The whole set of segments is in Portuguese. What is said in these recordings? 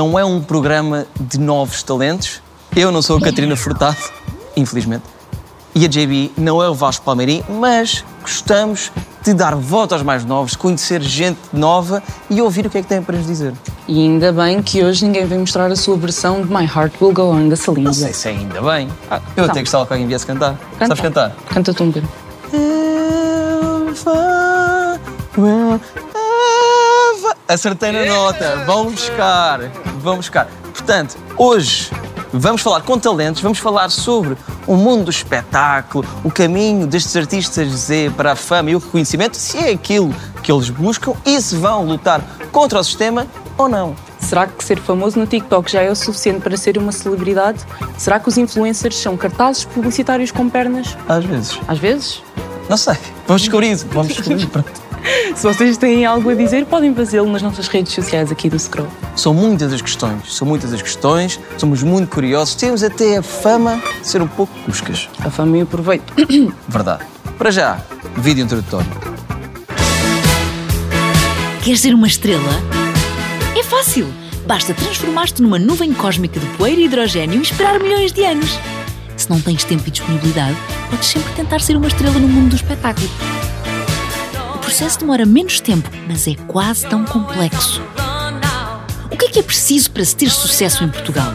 Não é um programa de novos talentos. Eu não sou a Catarina Furtado, infelizmente. E a JB não é o Vasco Palmeirim, mas gostamos de dar voto aos mais novos, conhecer gente nova e ouvir o que é que têm para nos dizer. E ainda bem que hoje ninguém vem mostrar a sua versão de My Heart Will Go On da Celine Não sei se é ainda bem. Ah, eu Então. até gostava que alguém viesse cantar. Canta. Sabes cantar? Canta-te um bocadinho. Acertei na nota. Vão buscar. Vão buscar. Portanto, hoje vamos falar com talentos, vamos falar sobre o mundo do espetáculo, o caminho destes artistas Z para a fama e o reconhecimento, se é aquilo que eles buscam e se vão lutar contra o sistema ou não. Será que ser famoso no TikTok já é o suficiente para ser uma celebridade? Será que os influencers são cartazes publicitários com pernas? Às vezes. Às vezes. Não sei. Vamos descobrir isso. Vamos descobrir. Pronto. Se vocês têm algo a dizer, podem fazê-lo nas nossas redes sociais aqui do Scroll. São muitas as questões, são muitas as questões, somos muito curiosos, temos até a fama de ser um pouco cuscas. A fama e o proveito. Verdade. Para já, vídeo introdutório. Queres ser uma estrela? É fácil. Basta transformar-te numa nuvem cósmica de poeira e hidrogênio e esperar milhões de anos. Se não tens tempo e disponibilidade, podes sempre tentar ser uma estrela no mundo do espetáculo. O processo demora menos tempo, mas é quase tão complexo. O que é que é preciso para se ter sucesso em Portugal?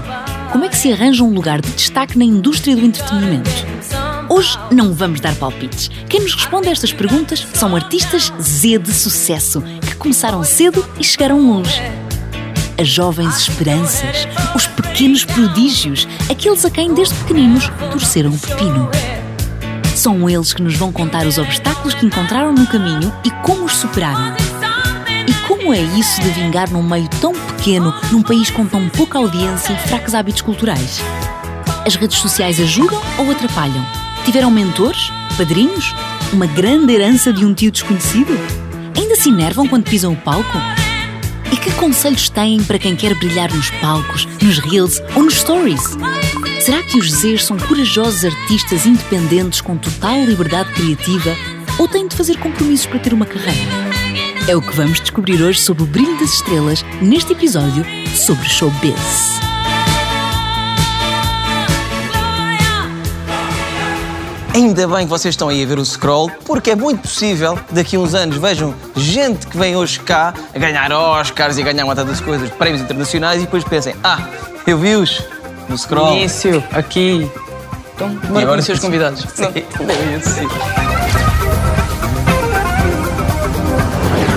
Como é que se arranja um lugar de destaque na indústria do entretenimento? Hoje não vamos dar palpites. Quem nos responde a estas perguntas são artistas Z de sucesso, que começaram cedo e chegaram longe. As jovens esperanças, os pequenos prodígios, aqueles a quem desde pequeninos torceram o pepino. São eles que nos vão contar os obstáculos encontraram no caminho e como os superaram. E como é isso de vingar num meio tão pequeno, num país com tão pouca audiência e fracos hábitos culturais? As redes sociais ajudam ou atrapalham? Tiveram mentores? Padrinhos? Uma grande herança de um tio desconhecido? Ainda se enervam quando pisam o palco? E que conselhos têm para quem quer brilhar nos palcos, nos reels ou nos stories? Será que os Zs são corajosos artistas independentes com total liberdade criativa ou têm de fazer compromissos para ter uma carreira? É o que vamos descobrir hoje sobre o brilho das estrelas neste episódio sobre showbiz. Ainda bem que vocês estão aí a ver o scroll, porque é muito possível daqui a uns anos vejam gente que vem hoje cá a ganhar Oscars e a ganhar uma tantas coisas, prémios internacionais e depois pensem, ah, eu vi-os no scroll. Início, aqui. Então, E agora os convidados. Sim, é isso,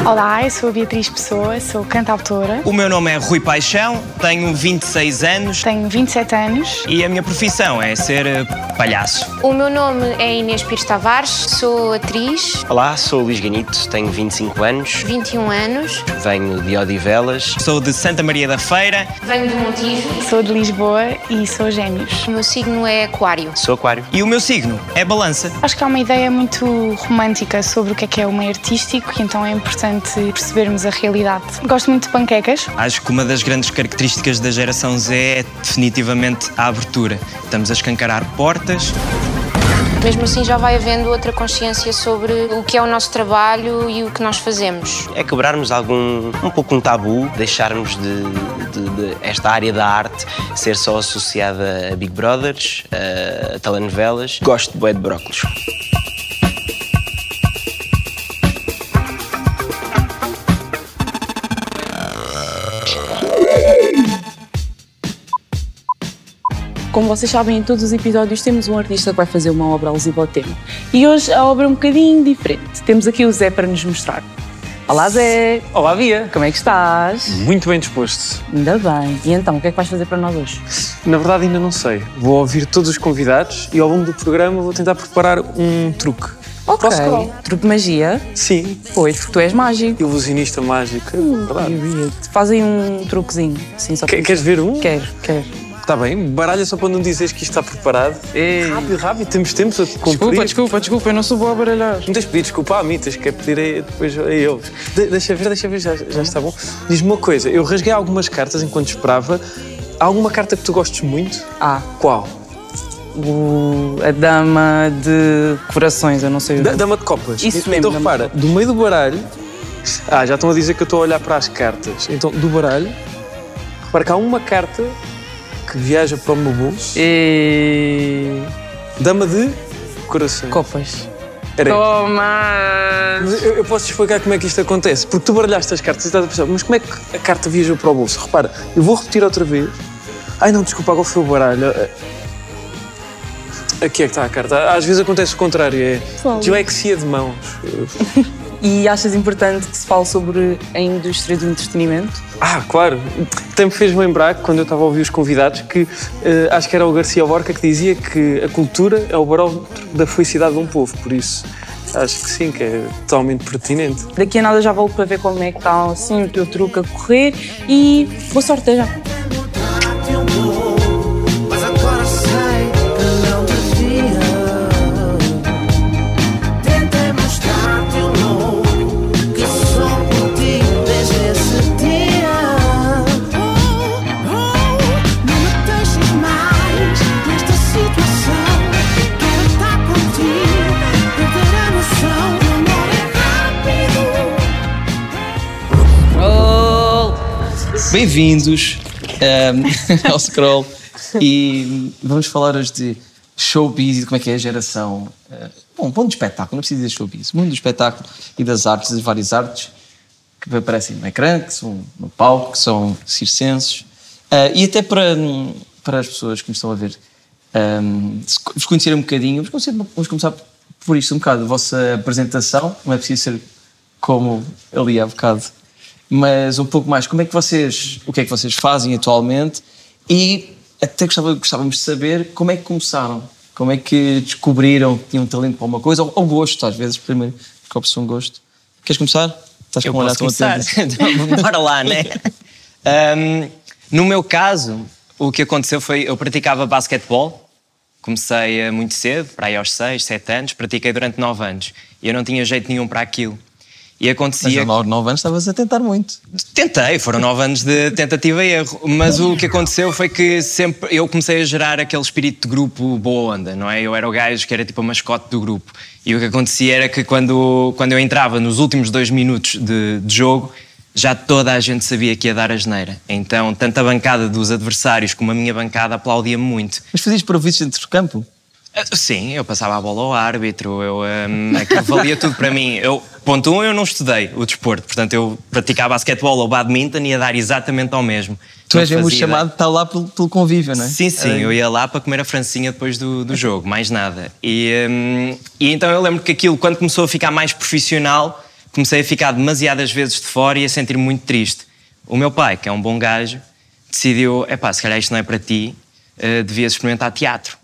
Olá, eu sou a Beatriz Pessoa, sou cantautora, O meu nome é Rui Paixão, tenho 26 anos tenho 27 anos. e a minha profissão é ser eh, palhaço. O meu nome é Inês Pires Tavares, sou atriz, Olá, sou Luís Ganito, tenho 25 anos, 21 anos, venho de Odivelas. Sou de Santa Maria da Feira. venho do Montijo. Sou de Lisboa e sou gêmeos. O meu signo é Aquário. Sou aquário. E o meu signo é balança. Acho que há uma ideia muito romântica sobre o que é que é o meio artístico então é importante percebermos a realidade. Gosto muito de panquecas. Acho que uma das grandes características da geração Z é definitivamente a abertura. Estamos a escancarar portas. Mesmo assim já vai havendo outra consciência sobre o que é o nosso trabalho e o que nós fazemos. É quebrarmos algum, um pouco um tabu, deixarmos de, de- de esta área da arte ser só associada a Big Brothers, a, a telenovelas. Gosto de bué de brócolos. Como vocês sabem, em todos os episódios temos um artista que vai fazer uma obra alusiva ao tema. E hoje a obra é um bocadinho diferente. Temos aqui o Zé para nos mostrar. Olá Zé! Olá, Bia. Como é que estás? Muito bem disposto. Ainda bem. E então, o que é que vais fazer para nós hoje? Na verdade, ainda não sei. Vou ouvir todos os convidados e ao longo do programa vou tentar preparar um truque. Ok. Truque de magia? Sim, Pois, porque tu és mágico. ilusionista mágico. É verdade. Fazem um truquezinho. Assim, só Que- Queres ver um? Quero, quero. Está bem, baralha só para não dizeres que isto está preparado. Ei. Rápido, rápido, temos tempo a cumprir. Desculpa, desculpa, desculpa, eu não sou boa a baralhar. Não tens de pedir desculpa a mim, tens que pedir a, depois a eles. De- deixa ver, deixa ver, já, já está bom. Diz-me uma coisa, eu rasguei algumas cartas enquanto esperava. Há alguma carta que tu gostes muito? Ah, Qual? o, a dama de corações, eu não sei o Da, dama de copas. Isso então mesmo, dama- repara, do meio do baralho. Ah, já estão a dizer que eu estou a olhar para as cartas. Então, do baralho, Repara que há uma carta que viaja para o meu bolso. E... Dama de corações. Copas. Era. Toma! Mas eu, eu posso te explicar como é que isto acontece. Porque tu baralhaste as cartas e estás a pensar, mas como é que a carta viajou para o bolso? Repara, eu vou repetir outra vez. Ai não, desculpa, agora foi o baralho. Aqui é que está a carta. Às vezes acontece o contrário, é Qual? dislexia de mãos. E achas importante que se fale sobre a indústria do entretenimento? Ah, claro. Me fez lembrar, que quando eu estava a ouvir os convidados, que eh, acho que era o Garcia Borca que dizia que a cultura é o barómetro da felicidade de um povo. Por isso, acho que sim, que é totalmente pertinente. Daqui a nada já volto para ver como é que está assim, o teu truque a correr e boa sorte já. Bem-vindos ehm, ao Scroll e vamos falar hoje de showbiz e como é que é a geração. eh, bom, mundo do espetáculo, não preciso dizer showbiz, mundo do espetáculo e das artes, das várias artes que aparecem no ecrã, que são no palco, que são circenses Eh, e até para, para as pessoas que nos estão a ver ehm, se co- vos conhecerem um bocadinho, vamos começar, vamos começar por isto um bocado, a vossa apresentação, não é preciso ser como ali há bocado mas um pouco mais como é que vocês o que é que vocês fazem atualmente e até gostava, gostávamos de saber como é que começaram como é que descobriram que tinham talento para uma coisa ou, ou gosto às vezes primeiro descobre-se um gosto queres começar? Estás Eu com um olhar tão começar. atento. Então, Bora lá, né? Um, no meu caso, o que aconteceu foi eu praticava basquetebol. Comecei eh, muito cedo, para aí aos 6, 7 anos. Pratiquei durante 9 anos. E eu não tinha jeito nenhum para aquilo. E mas acontecia. aos 9 anos estavas a tentar muito Tentei, foram nove anos de tentativa e erro, mas o que aconteceu foi que sempre eu comecei a gerar aquele espírito de grupo boa onda, não é? Eu era o gajo que era tipo a mascote do grupo. E o que acontecia era que quando, quando eu entrava nos últimos dois minutos de, de jogo, já toda a gente sabia que ia dar a geneira. Então, tanto a bancada dos adversários como a minha bancada aplaudia muito. mas fazias para vídeos dentro do campo Sim, eu passava a bola ao árbitro, eu, hum, aquilo valia tudo para mim. Eu, ponto um, eu não estudei o desporto, portanto eu praticava basquetebol ou badminton e ia dar exatamente ao mesmo. tu és mesmo chamado de estar lá pelo, pelo convívio não é? Sim, sim, eu ia lá para comer a francinha depois do, do jogo, mais nada. E, hum, e então eu lembro que aquilo, quando começou a ficar mais profissional, comecei a ficar demasiadas vezes de fora e a sentir-me muito triste. O meu pai, que é um bom gajo, decidiu: é pá, se calhar isto não é para ti, eh, devias experimentar teatro.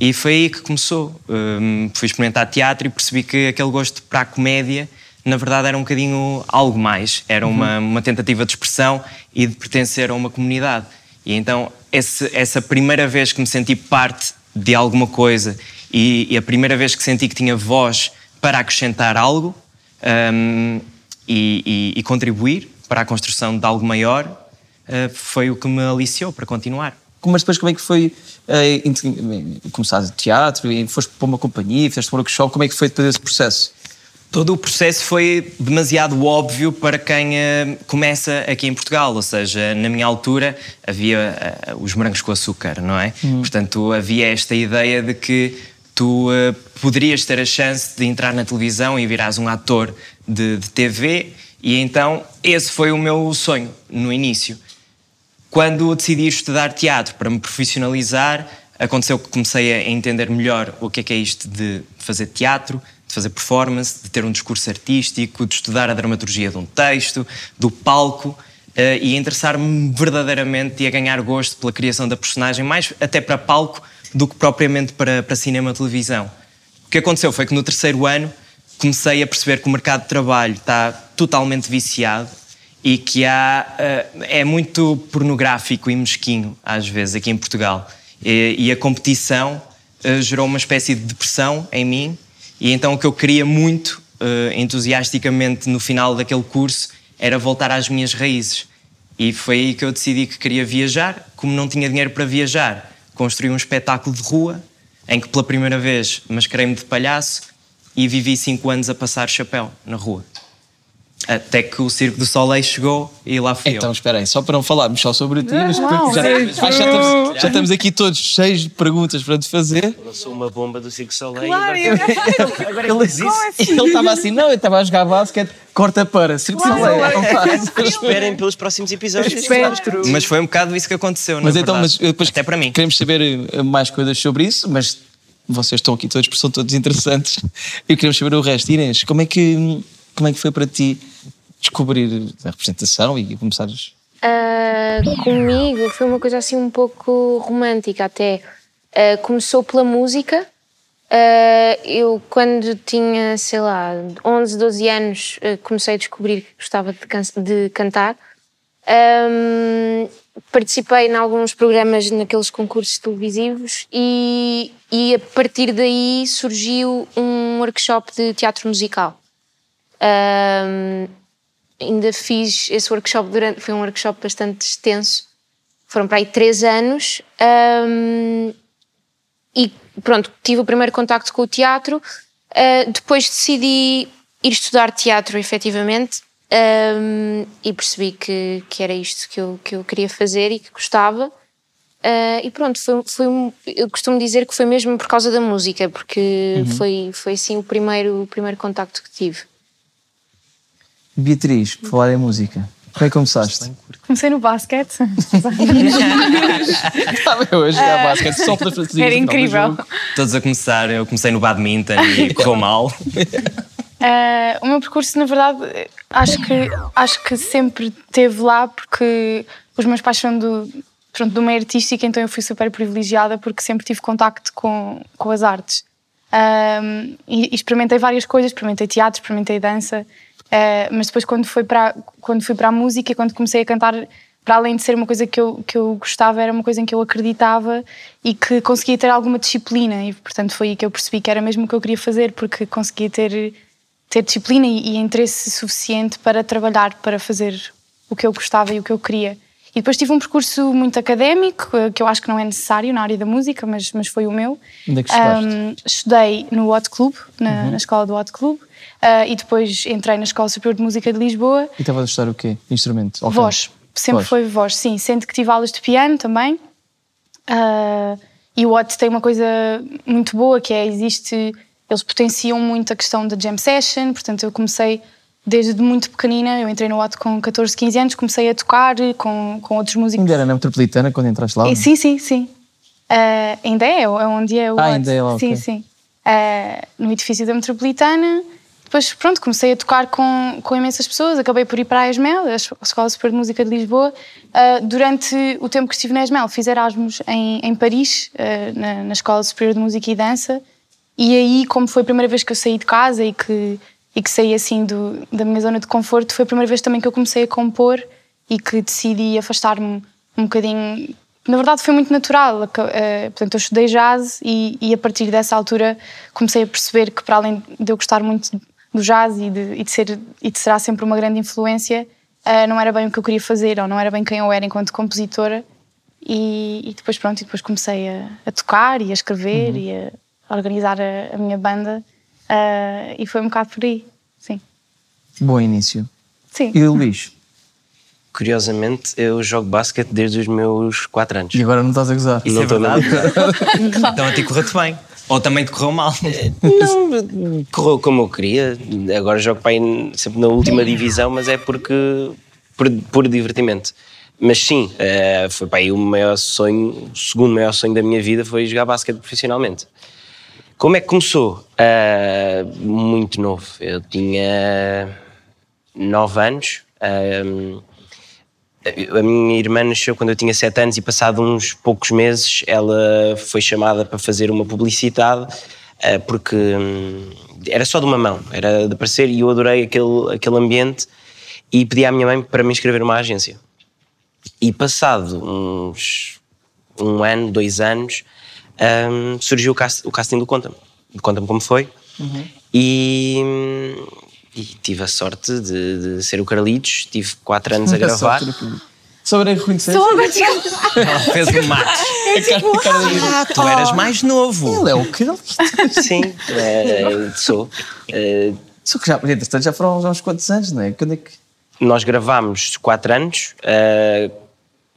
E foi aí que começou. Hum, fui experimentar teatro e percebi que aquele gosto para a comédia, na verdade, era um bocadinho algo mais. Era uma, uma tentativa de expressão e de pertencer a uma comunidade. E então, esse- essa primeira vez que me senti parte de alguma coisa e, e a primeira vez que senti que tinha voz para acrescentar algo hum, e, e- e contribuir para a construção de algo maior, eh, foi o que me aliciou para continuar. Mas depois como é que foi eh, int- começar teatro e foste para uma companhia fizeste um workshop como é que foi depois esse processo Todo o processo foi demasiado óbvio para quem eh, começa aqui em Portugal, ou seja, na minha altura havia eh, os morangos com açúcar, não é? Portanto, havia esta ideia de que tu eh, poderias ter a chance de entrar na televisão e virares um ator de, de TV, e então esse foi o meu sonho no início. Quando decidi estudar teatro para me profissionalizar, aconteceu que comecei a entender melhor o que é que é isto de fazer teatro, de fazer performance, de ter um discurso artístico, de estudar a dramaturgia de um texto, do palco eh, e a interessar-me verdadeiramente e a ganhar gosto pela criação da personagem, mais até para palco do que propriamente para, para cinema e televisão. O que aconteceu foi que no terceiro ano comecei a perceber que o mercado de trabalho está totalmente viciado e que há, eh, é muito pornográfico e mesquinho, às vezes, aqui em Portugal. E, e a competição eh, gerou uma espécie de depressão em mim, e então o que eu queria muito, eh, entusiasticamente, no final daquele curso, era voltar às minhas raízes. E foi aí que eu decidi que queria viajar. Como não tinha dinheiro para viajar, construí um espetáculo de rua, em que pela primeira vez mascarei-me de palhaço e vivi cinco anos a passar chapéu na rua. Até que o Circo do Soleil chegou e lá fui Então, eu. espera aí, só para não falarmos só sobre ti, mas Uau, já, sim. já estamos, já estamos aqui todos cheios de perguntas para te fazer. Eu sou uma bomba do Circo Soleil. Claro, agora, agora é que diz isso. Ele estava assim, não, eu estava a jogar basquete, corta para, Circo Claro. Soleil, não faz. Esperem pelos próximos episódios. Mas foi um bocado isso que aconteceu, Mas na então, mas depois Até para mim. queremos saber eh, mais coisas sobre isso, mas vocês estão aqui todos porque são todos interessantes e queremos saber o resto. Inês, como é que, como é que foi para ti descobrir a representação e começares... Ah, comigo foi uma coisa assim um pouco romântica até. Ah, começou pela música. Ah, eu, quando tinha, sei lá, 11, 12 anos, ah, comecei a descobrir que gostava de, can- de cantar. Ahm, participei em alguns programas naqueles concursos televisivos e, e a partir daí surgiu um workshop de teatro musical. Ahm, ainda fiz esse workshop durante. Foi um workshop bastante extenso. Foram para aí três anos. ahm, e pronto, tive o primeiro contacto com o teatro. Ah, depois decidi ir estudar teatro, efetivamente. ahm, e percebi que, que era isto que eu, que eu queria fazer e que gostava. Ah, e pronto, foi, foi um- eu costumo dizer que foi mesmo por causa da música, porque foi, foi assim o primeiro, o primeiro contacto que tive. Beatriz, por falar em música, como é que começaste? Comecei no basquete. Estava eu a jogar basquete só para fazer Era incrível. Todos a começar, eu comecei no badminton e correu mal. Eh, o meu percurso, na verdade, acho que, acho que sempre teve lá porque os meus pais são do, pronto, do meio artístico, então eu fui super privilegiada porque sempre tive contacto com, com as artes. Ahm, e, e experimentei várias coisas, experimentei teatro, experimentei dança, eh, mas depois quando, foi para, quando fui para a música, quando comecei a cantar, para além de ser uma coisa que eu, que eu gostava, era uma coisa em que eu acreditava e que conseguia ter alguma disciplina e portanto foi aí que eu percebi que era mesmo o que eu queria fazer porque conseguia ter, ter disciplina e, e interesse suficiente para trabalhar, para fazer o que eu gostava e o que eu queria. E depois tive um percurso muito académico, eh, que eu acho que não é necessário na área da música, mas, mas foi o meu. Onde é que estudaste? Ahm, estudei no Hot Club, na, na escola do Hot Club, ah, e depois entrei na Escola Superior de Música de Lisboa. E estavas a estudar o quê? Instrumento? Ok. Voz, sempre Voz. foi voz, sim. Sendo que tive aulas de piano também. Ah, e o Hot tem uma coisa muito boa que é, existe, eles potenciam muito a questão da jam session, portanto eu comecei desde muito pequenina, eu entrei no Hot com 14, 15 anos, comecei a tocar com, com outros músicos. Ainda era na metropolitana quando entraste lá? Eh, Sim, sim, sim. Ah, ainda é, é onde é o Ah, ainda é lá, Sim, ok. sim. Ah, no edifício da Metropolitana. Depois, pronto, comecei a tocar com, com imensas pessoas. Acabei por ir para a ESMEL, a Es- a Escola Superior de Música de Lisboa. Ah, durante o tempo que estive na ESMEL, fiz Erasmus em, em Paris, ah, na, na Escola Superior de Música e Dança. E aí, como foi a primeira vez que eu saí de casa e que, e que saí assim do, da minha zona de conforto, foi a primeira vez também que eu comecei a compor e que decidi afastar-me um bocadinho. Na verdade, foi muito natural. Eh, Portanto, eu estudei jazz e, e a partir dessa altura comecei a perceber que, para além de eu gostar muito do jazz e de, e de ser e de será sempre uma grande influência, eh, não era bem o que eu queria fazer ou não era bem quem eu era enquanto compositora. E, e depois, pronto, e depois comecei a, a tocar e a escrever e a organizar a, a minha banda. eh, e foi um bocado por aí, sim. Bom início. Sim. E o Luís? Curiosamente, eu jogo basquete desde os meus 4 anos. E agora não estás a gozar? Isso Não é estou a verdade. então a ti correu-te bem. Ou também te correu mal. Não, correu como eu queria. Agora jogo para aí sempre na última divisão, mas é porque por, por divertimento. Mas sim, eh, foi para aí o maior sonho, o segundo maior sonho da minha vida foi jogar basquete profissionalmente. Como é que começou? Eh, muito novo. Eu tinha 9 anos. eh, a minha irmã nasceu quando eu tinha 7 anos e passado uns poucos meses ela foi chamada para fazer uma publicidade eh, porque hum, era só de uma mão, era de aparecer e eu adorei aquele, aquele ambiente e pedi à minha mãe para me inscrever numa agência. E passado uns um ano, dois anos, hum, surgiu o, cast- o casting do Conta-me. Conta-me como foi. E, hum, e tive a sorte de, de ser o Carlitos, tive quatro anos a gravar. Sobre reconhecer? Ela fez o matos. Ah, tu eras mais novo. Ele é o que? Sim, eh, sou. Eh, Só que já, entretanto, já foram há uns quantos anos, não é? Quando é que. Nós gravámos 4 anos eh,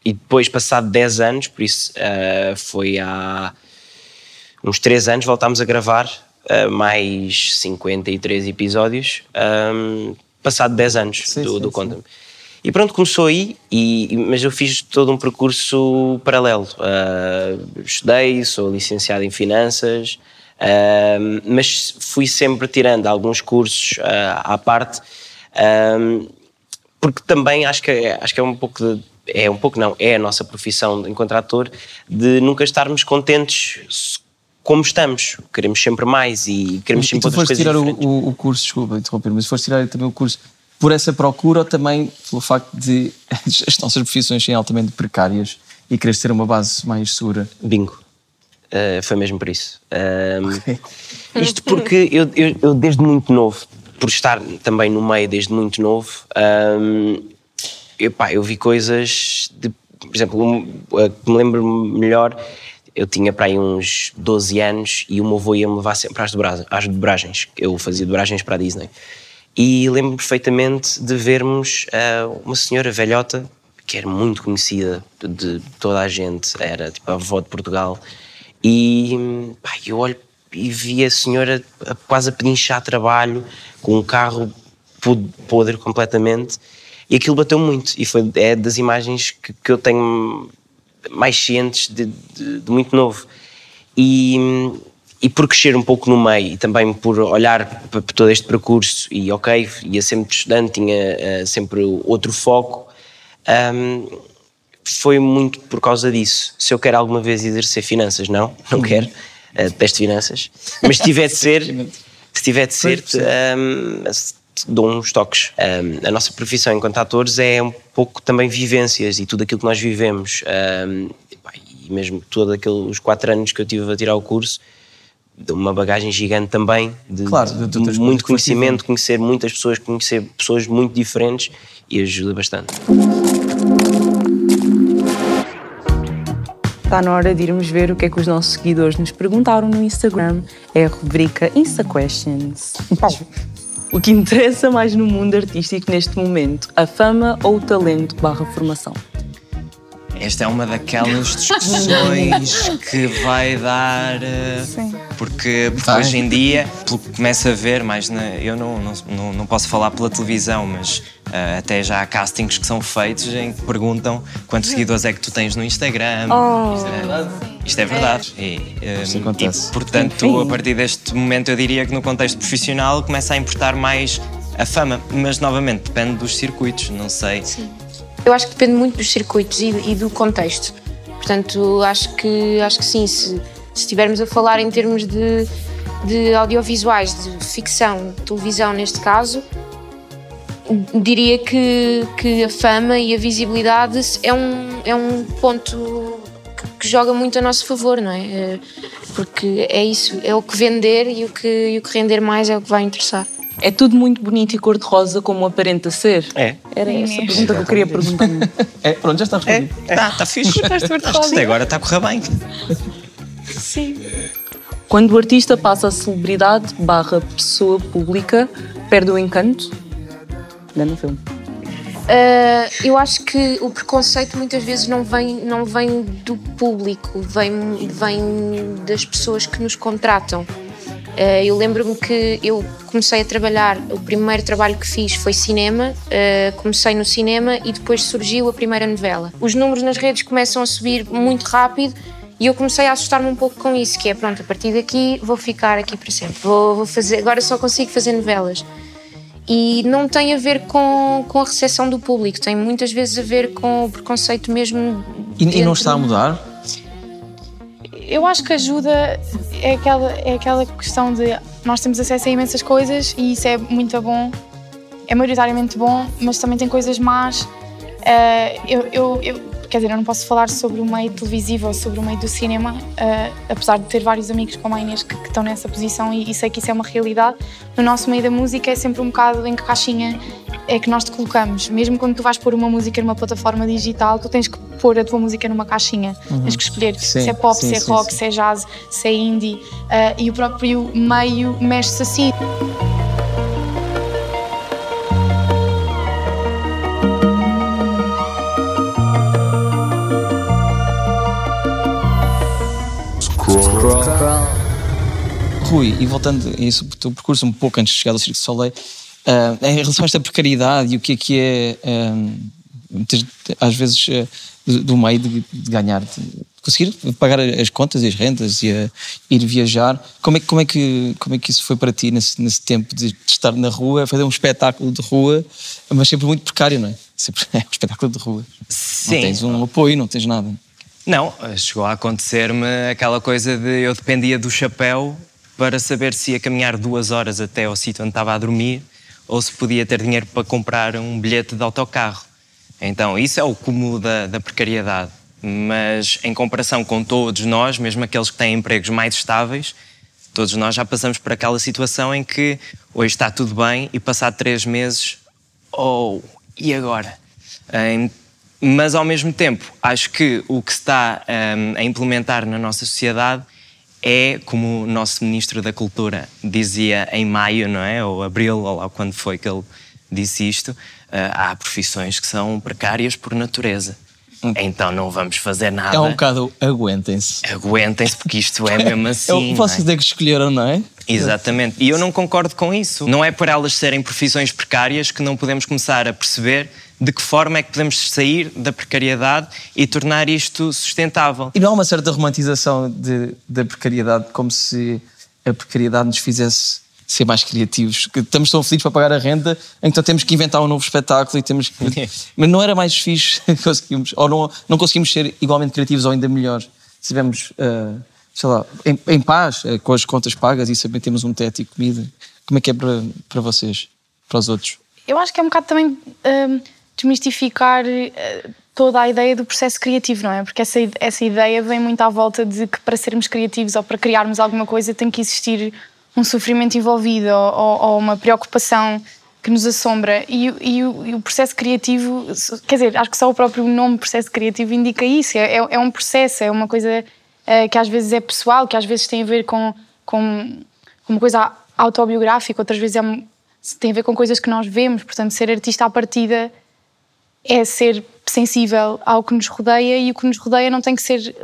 e depois, passado 10 anos, por isso eh, foi há uns 3 anos, voltámos a gravar eh, mais 53 episódios, ehm, passado 10 anos Sim, do, sim, do. Conta-me. E pronto, começou aí, e, mas eu fiz todo um percurso paralelo. Eh, estudei, sou licenciado em Finanças, ehm, mas fui sempre tirando alguns cursos eh, à parte. porque também acho que é, acho que é um pouco de, é um pouco não é a nossa profissão enquanto ator de nunca estarmos contentes como estamos queremos sempre mais e queremos E sempre tu outras coisas tirar o, diferentes. o, o curso, desculpa interromper, mas foste tirar também o curso por essa procura ou também pelo facto de as nossas profissões serem altamente precárias e quereres ter uma base mais segura? bingo Uh, foi mesmo por isso isto porque eu, eu, eu desde muito novo por estar também no meio desde muito novo um, eu, pá, eu vi coisas de, por exemplo um, a que me lembro melhor eu tinha para aí uns 12 anos e o meu avô ia me levar sempre às, dobra- às dobragens eu fazia dobragens para a Disney e lembro perfeitamente de vermos ah, uma senhora velhota que era muito conhecida de, toda a gente, era tipo a avó de Portugal. E pá, eu olho e vi a senhora quase a pedinchar trabalho, com um carro pod- podre completamente, e aquilo bateu muito. E foi é das imagens que, que eu tenho mais cientes de, de- de muito novo. E, e por crescer um pouco no meio e também por olhar para todo este percurso e ok, ia sempre estudante, tinha eh, sempre outro foco, ahm, foi muito por causa disso. Se eu quero alguma vez exercer finanças, não, não quero, uh, detesto finanças, mas se tiver de ser, se tiver de ser, ahm, dou uns toques. Ahm, a nossa profissão enquanto atores é um pouco também vivências e tudo aquilo que nós vivemos. ahm, e, mesmo todos aqueles quatro anos que eu tive a tirar o curso, deu uma bagagem gigante também de, Claro, de- de muito conhecimento, conhecer muitas pessoas, conhecer pessoas muito diferentes e ajuda bastante. Está na hora de irmos ver o que é que os nossos seguidores nos perguntaram no Instagram. É a rubrica Insta Questions. O que interessa mais no mundo artístico neste momento? A fama ou o talento barra formação? Esta é uma daquelas discussões que vai dar. eh, Porque, porque Vai. hoje em dia, pelo que começo a ver, mais na- eu não, não, não, não posso falar pela televisão, mas eh, até já há castings que são feitos em que perguntam quantos seguidores é que tu tens no Instagram. Isto, é, isto é verdade. E, eh, Isto acontece. e, portanto, a partir deste momento, eu diria que no contexto profissional começa a importar mais a fama, mas novamente depende dos circuitos, não sei. Eu acho que depende muito dos circuitos e, e do contexto. Portanto, acho que, acho que sim, se, estivermos a falar em termos de, de audiovisuais, de ficção, televisão neste caso, diria que, que a fama e a visibilidade é um, é um ponto que, que joga muito a nosso favor, não é? Eh, Porque é isso, é o que vender e o que, e o que render mais é o que vai interessar. É tudo muito bonito e cor-de-rosa como aparenta ser? É. Era essa a pergunta que eu queria perguntar. É, pronto, já está respondido. Tá, tá fixe. Acho que até agora está a correr bem. Quando o artista passa a celebridade barra pessoa pública, perde o encanto? Grande filme. Uh, eu acho que o preconceito muitas vezes não vem, não vem do público, vem, vem das pessoas que nos contratam. Uh, eu lembro-me que eu comecei a trabalhar, o primeiro trabalho que fiz foi cinema, uh, comecei no cinema e depois surgiu a primeira novela. Os números nas redes começam a subir muito rápido e eu comecei a assustar-me um pouco com isso, que é pronto, a partir daqui vou ficar aqui para sempre, vou, vou fazer, agora só consigo fazer novelas e não tem a ver com, com a recepção do público, tem muitas vezes a ver com o preconceito mesmo. E, e não está a mudar? Eu acho que ajuda é aquela, é aquela questão de nós temos acesso a imensas coisas e isso é muito bom, é maioritariamente bom, mas também tem coisas más. Eh, eu, eu- eu- quer dizer, eu não posso falar sobre o meio televisivo ou sobre o meio do cinema, eh, apesar de ter vários amigos como a Inês que, que estão nessa posição e, e sei que isso é uma realidade. No nosso meio da música é sempre um bocado em que caixinha é que nós te colocamos. Mesmo quando tu vais pôr uma música numa plataforma digital, tu tens que pôr a tua música numa caixinha. Tens que escolher Sim, se é pop, sim, se é sim, rock, se é jazz, se é indie. eh, e o próprio meio mexe-se assim. Rui, e voltando a isso, o teu percurso um pouco antes de chegar ao Circo de Soleil, ah, em relação a esta precariedade e o que é que é, ah, ter- às vezes, ah, do, do meio de, de ganhar, de conseguir pagar as contas e as rendas e a ir viajar, como é, que- como é, que, como é que isso foi para ti nesse, nesse tempo de, de estar na rua, fazer um espetáculo de rua, mas sempre muito precário, não é? Sempre é um espetáculo de rua. Sim. Não tens um apoio, não tens nada. Não, chegou a acontecer-me aquela coisa de eu dependia do chapéu para saber se ia caminhar duas horas até ao sítio onde estava a dormir ou se podia ter dinheiro para comprar um bilhete de autocarro. Então, isso é o cúmulo da, da precariedade. Mas em comparação com todos nós, mesmo aqueles que têm empregos mais estáveis, todos nós já passamos por aquela situação em que hoje está tudo bem e passado três meses, oh, e agora? Em- mas ao mesmo tempo, acho que o que se está hum, a implementar na nossa sociedade é, como o nosso Ministro da Cultura dizia em maio, não é? Ou abril, ou lá quando foi que ele disse isto, ah, há profissões que são precárias por natureza. Então não vamos fazer nada. É um bocado, aguentem-se. Aguentem-se, porque isto é mesmo assim. É o que não é? vocês é que escolheram, não é? Exatamente. E eu não concordo com isso. Não é por elas serem profissões precárias que não podemos começar a perceber de que forma é que podemos sair da precariedade e tornar isto sustentável. E não há uma certa romantização de- da precariedade, como se a precariedade nos fizesse ser mais criativos. Que estamos tão felizes para pagar a renda, então temos que inventar um novo espetáculo e temos que... Mas não era mais fixe conseguimos, ou não, não conseguimos ser igualmente criativos ou ainda melhores. Se estivermos, ah, sei lá, em, em paz, ah, com as contas pagas e saber temos um teto e comida. Como é que é para, para vocês, para os outros? Eu acho que é um bocado também hum, desmistificar eh, toda a ideia do processo criativo, não é? Porque essa, essa ideia vem muito à volta de que para sermos criativos ou para criarmos alguma coisa tem que existir um sofrimento envolvido ou, ou- uma preocupação que nos assombra. E, e e o processo criativo, quer dizer, acho que só o próprio nome processo criativo indica isso. É, é- é um processo, é uma coisa eh, que às vezes é pessoal, que às vezes tem a ver com, com, com uma coisa autobiográfica, outras vezes é tem a ver com coisas que nós vemos. Portanto, ser artista à partida é ser sensível ao que nos rodeia e o que nos rodeia não tem que ser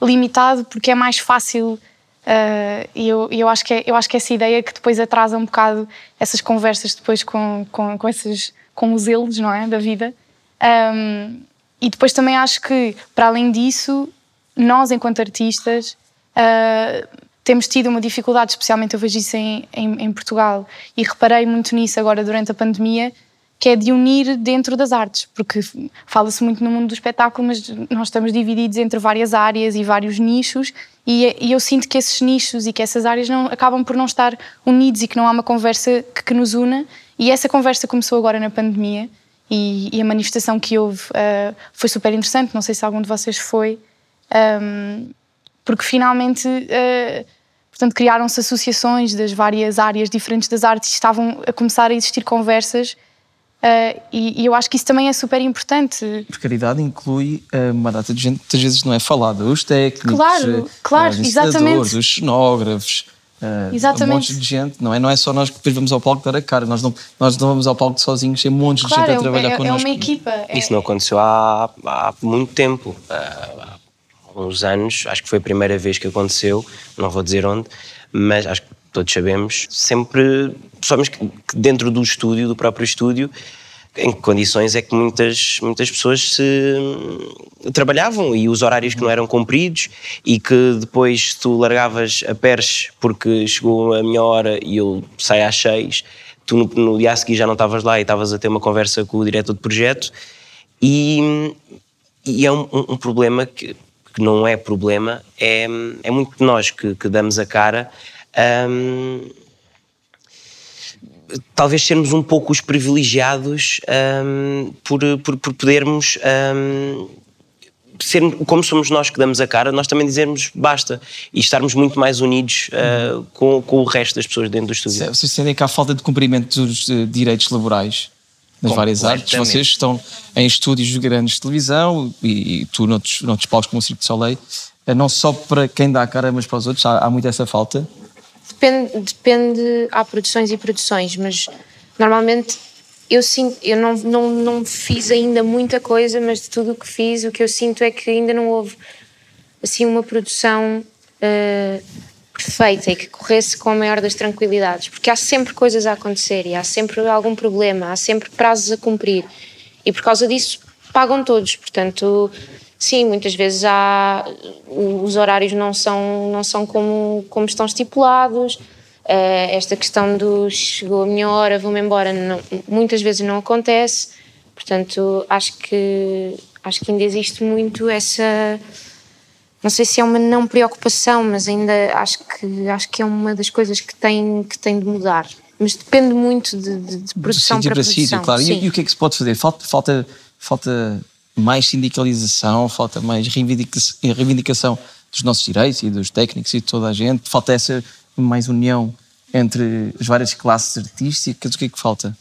limitado porque é mais fácil. eh, e eu, eu, acho que é, eu acho que essa ideia que depois atrasa um bocado essas conversas depois com, com, com, esses, com os elos não é, da vida. Um, e depois também acho que, para além disso, nós, enquanto artistas, uh, temos tido uma dificuldade, especialmente eu vejo isso em, em, em Portugal, e reparei muito nisso agora durante a pandemia, que é de unir dentro das artes, porque fala-se muito no mundo do espetáculo, mas nós estamos divididos entre várias áreas e vários nichos, e, e eu sinto que esses nichos e que essas áreas não, acabam por não estar unidos e que não há uma conversa que, que nos una, e essa conversa começou agora na pandemia, e, e a manifestação que houve uh, foi super interessante, não sei se algum de vocês foi, um, porque finalmente uh, portanto, criaram-se associações das várias áreas diferentes das artes estavam a começar a existir conversas uh, e, e, eu acho que isso também é super importante. Precariedade inclui uh, uma data de gente que muitas vezes não é falada. Os técnicos, claro, uh, claro, os exatamente. os cenógrafos, uh, Exatamente. um monte de gente, não é? Não é só nós que depois vamos ao palco dar a cara, nós não, nós não vamos ao palco sozinhos, tem um monte de claro, gente a trabalhar é, connosco. É uma equipa. Isso não aconteceu há, há muito tempo. Há uns anos, acho que foi a primeira vez que aconteceu, não vou dizer onde, mas acho que todos sabemos, sempre, que dentro do estúdio, do próprio estúdio, em que condições é que muitas, muitas pessoas se hum, trabalhavam e os horários que não eram cumpridos e que depois tu largavas a perche porque chegou a minha hora e eu saio às seis, tu no, no dia a seguir já não estavas lá e estavas a ter uma conversa com o diretor de projeto e, e é um- um problema que, que não é problema, é, é muito de nós que, que damos a cara. Hum, talvez sermos um pouco os privilegiados hum, por, por, por podermos. hum, ser, como somos nós que damos a cara, nós também dizermos basta e estarmos muito mais unidos uh, com, com o resto das pessoas dentro do estúdio. Vocês sentem que há falta de cumprimento dos eh, direitos laborais nas várias artes? Vocês estão em estúdios grandes de televisão e, e tu noutros, noutros palcos como o Circo de Soleil, eh, não só para quem dá a cara, mas para os outros, há, há muito essa falta? Depende, depende, há produções e produções, mas normalmente eu sinto, eu não, não, não fiz ainda muita coisa, mas de tudo o que fiz, o que eu sinto é que ainda não houve assim uma produção eh, perfeita e que corresse com a maior das tranquilidades, porque há sempre coisas a acontecer e há sempre algum problema, há sempre prazos a cumprir e por causa disso pagam todos. Portanto, sim, muitas vezes há os horários não são não são como como estão estipulados. Eh, esta questão do chegou a minha hora, vou-me embora, não- muitas vezes não acontece. Portanto, acho que acho que ainda existe muito essa não sei se é uma não preocupação, mas ainda acho que acho que é uma das coisas que tem que tem de mudar. Mas depende muito de, de, de produção sítio para para sítio, produção. claro. E, e o que é que se pode fazer? Falta, falta, falta mais sindicalização, falta mais reivindica- reivindicação dos nossos direitos e dos técnicos e de toda a gente. Falta essa mais união entre as várias classes artísticas. O que é que falta?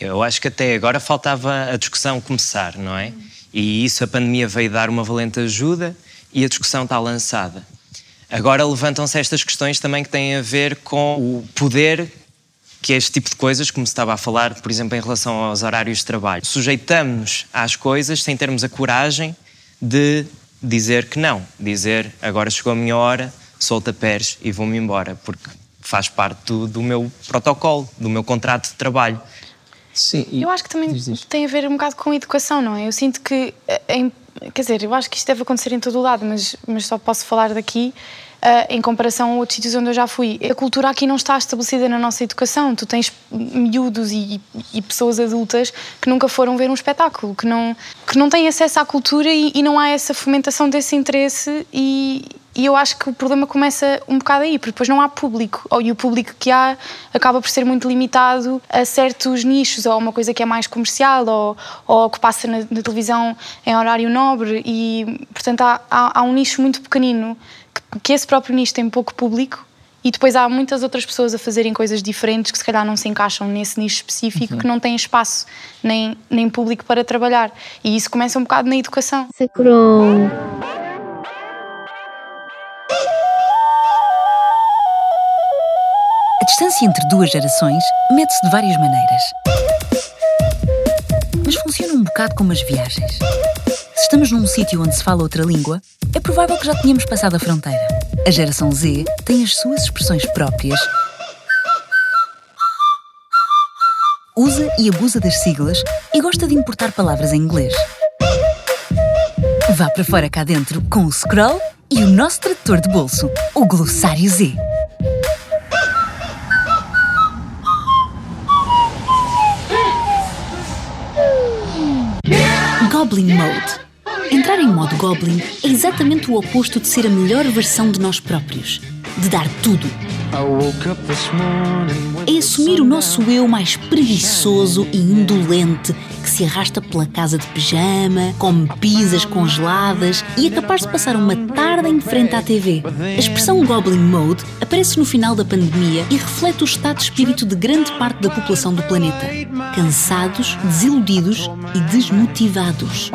Eu acho que até agora faltava a discussão começar, não é? E isso a pandemia veio dar uma valente ajuda e a discussão está lançada. Agora levantam-se estas questões também que têm a ver com o poder que este tipo de coisas, como se estava a falar, por exemplo, em relação aos horários de trabalho, sujeitamos-nos às coisas sem termos a coragem de dizer que não, dizer agora chegou a minha hora, solta pés e vou-me embora, porque faz parte do, do meu protocolo, do meu contrato de trabalho. Sim, Eu acho que também tem a ver um bocado com a educação, não é? Eu sinto que, eh, em- quer dizer, eu acho que isto deve acontecer em todo o lado, mas, mas só posso falar daqui em comparação a outros sítios onde eu já fui. A cultura aqui não está estabelecida na nossa educação. Tu tens miúdos e, e pessoas adultas que nunca foram ver um espetáculo, que não, que não têm acesso à cultura e, e não há essa fomentação desse interesse e, e eu acho que o problema começa um bocado aí, porque depois não há público. Ou- E o público que há acaba por ser muito limitado a certos nichos, ou uma coisa que é mais comercial, ou, ou que passa na, na televisão em horário nobre. E, portanto, há, há, há um nicho muito pequenino, que, esse próprio nicho tem pouco público. E depois há muitas outras pessoas a fazerem coisas diferentes que se calhar não se encaixam nesse nicho específico, que não têm espaço nem, nem público para trabalhar. E isso começa um bocado na educação. Sacrum. A distância entre duas gerações mede-se de várias maneiras. Mas funciona um bocado como as viagens. Se estamos num sítio onde se fala outra língua, é provável que já tenhamos passado a fronteira. A geração Z tem as suas expressões próprias. Usa e abusa das siglas e gosta de importar palavras em inglês. Vá para fora cá dentro com o Scroll e o nosso tradutor de bolso, o Glossário Z. Goblin Mode. Entrar em modo Goblin é exatamente o oposto de ser a melhor versão de nós próprios, de dar tudo. É assumir o nosso eu mais preguiçoso e indolente que se arrasta pela casa de pijama, come pizzas congeladas e é capaz de passar uma tarde em frente à TV. A expressão Goblin Mode aparece no final da pandemia e reflete o estado de espírito de grande parte da população do planeta. Cansados, desiludidos e desmotivados.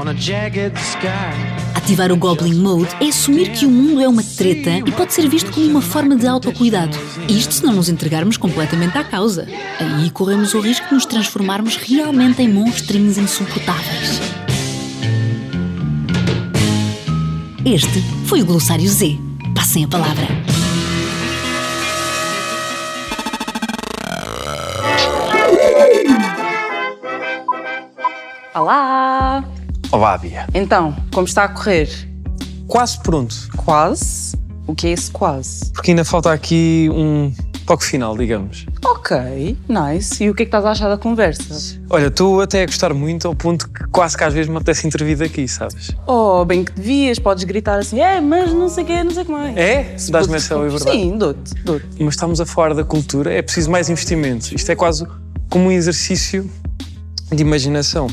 Ativar o Goblin Mode é assumir que o mundo é uma treta e pode ser visto como uma forma de autocuidado. Isto se não nos entregarmos completamente à causa. Aí corremos o risco de nos transformarmos realmente em monstrinhos insuportáveis. Este foi o Glossário Z. Passem a palavra. Olá! Olá, Bia. Então, como está a correr? Quase pronto, Quase? O que é esse quase? porque ainda falta aqui um toque final, digamos. Ok, nice. E o que é que estás a achar da conversa? Olha, estou até a gostar muito ao ponto que quase que às vezes me apetece intervir daqui, sabes? Oh, bem que devias, podes gritar assim, é, mas não sei o que, não sei o que mais. É? Dás-me essa liberdade. Sim, dou-te, dou-te. Mas estamos a falar da cultura, é preciso mais investimentos. Isto é quase como um exercício de imaginação.